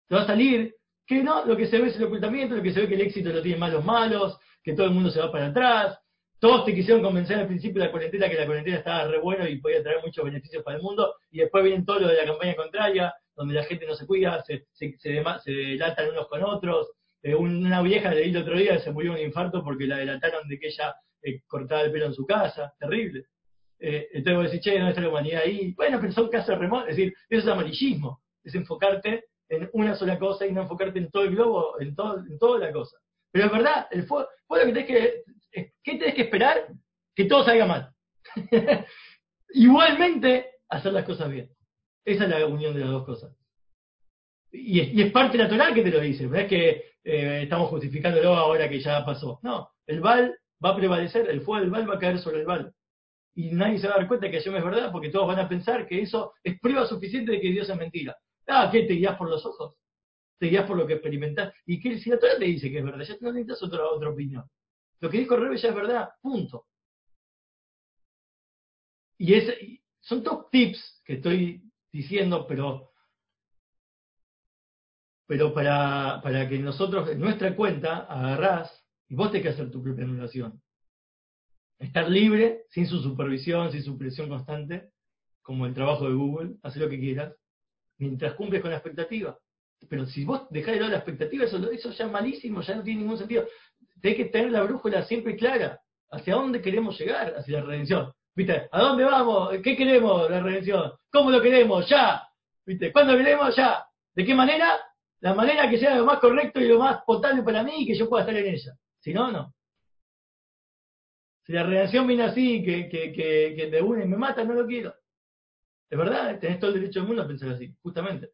Te va a salir que no, lo que se ve es el ocultamiento, lo que se ve que el éxito lo tienen más los malos, que todo el mundo se va para atrás. Todos te quisieron convencer al principio de la cuarentena que la cuarentena estaba re bueno y podía traer muchos beneficios para el mundo, y después vienen todos los de la campaña contraria, donde la gente no se cuida, se, se, se, delatan unos con otros. Eh, una vieja leí el otro día se murió de un infarto porque la delataron de que ella eh, cortaba el pelo en su casa, terrible. Eh, entonces vos decís, che, no está la humanidad ahí. Bueno, pero son casos remotos, es decir, eso es amarillismo, es enfocarte en una sola cosa y no enfocarte en todo el globo, en, todo, en toda la cosa. Pero es verdad, el fuego, lo que tenés que, ¿qué tenés que esperar? Que todo salga mal. Igualmente, hacer las cosas bien. Esa es la unión de las dos cosas. Y es, parte natural que te lo dice, no es que eh, estamos justificándolo ahora que ya pasó. No, el Val va a prevalecer, el fuego del Val va a caer sobre el Val. Y nadie se va a dar cuenta que eso es verdad, porque todos van a pensar que eso es prueba suficiente de que Dios es mentira. Ah, ¿qué? ¿Te guías por los ojos? ¿Te guías por lo que experimentás? ¿Y qué si la Torah te dice que es verdad? Ya no necesitas otra, otra opinión. Lo que dijo Rebe ya es verdad, punto. Y es, son dos tips que estoy diciendo, pero, pero para, para que nosotros, en nuestra cuenta, agarrás y vos tenés que hacer tu propia anulación. Estar libre, sin su supervisión, sin su presión constante, como el trabajo de Google, hacer lo que quieras, mientras cumples con la expectativa. Pero si vos dejás de lado la expectativa, eso, eso ya es malísimo, ya no tiene ningún sentido. Tenés que tener la brújula siempre clara. ¿Hacia dónde queremos llegar? Hacia la redención. ¿Viste? ¿A dónde vamos? ¿Qué queremos? La redención. ¿Cómo lo queremos? Ya. ¿Viste? ¿Cuándo queremos? Ya. ¿De qué manera? La manera que sea lo más correcto y lo más potable para mí y que yo pueda estar en ella. Si no, no. Si la redención viene así, que, que, que, que te une y me mata, no lo quiero. Es verdad, tenés todo el derecho del mundo a pensar así, justamente.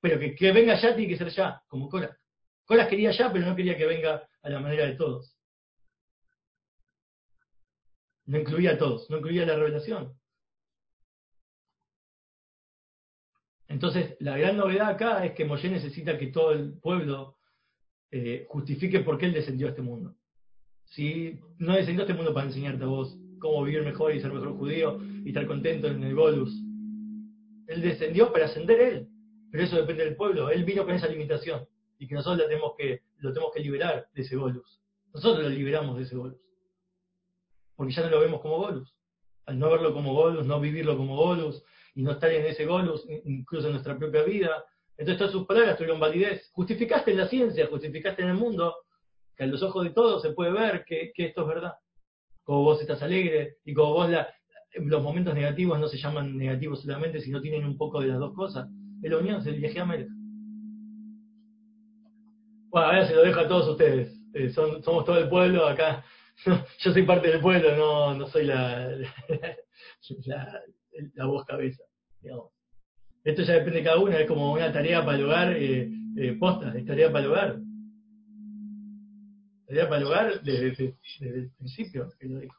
Pero que, que venga ya tiene que ser ya, como Colas. Colas quería ya, pero no quería que venga a la manera de todos. No incluía a todos, no incluía la revelación. Entonces, la gran novedad acá es que Moshe necesita que todo el pueblo eh, justifique por qué él descendió a este mundo. Si no descendió a este mundo para enseñarte a vos cómo vivir mejor y ser mejor judío y estar contento en el Golus. Él descendió para ascender él. Pero eso depende del pueblo. Él vino con esa limitación. Y que nosotros tenemos que, lo tenemos que liberar de ese Golus. Nosotros lo liberamos de ese Golus porque ya no lo vemos como Golus. Al no verlo como Golus, no vivirlo como Golus, y no estar en ese Golus, incluso en nuestra propia vida. Entonces todas sus palabras tuvieron validez. Justificaste en la ciencia, justificaste en el mundo, que a los ojos de todos se puede ver que, esto es verdad. Como vos estás alegre, y como vos los momentos negativos no se llaman negativos solamente, sino tienen un poco de las dos cosas. Es la unión, es el viaje a América. Bueno, ahora se lo dejo a todos ustedes. Eh, somos todo el pueblo acá. yo soy parte del pueblo, no, no soy la, la, voz cabeza. Digamos. Esto ya depende de cada uno, es como una tarea para el hogar, eh, eh, posta, es tarea para el hogar. Tarea para el hogar desde, desde el principio, que lo dijo.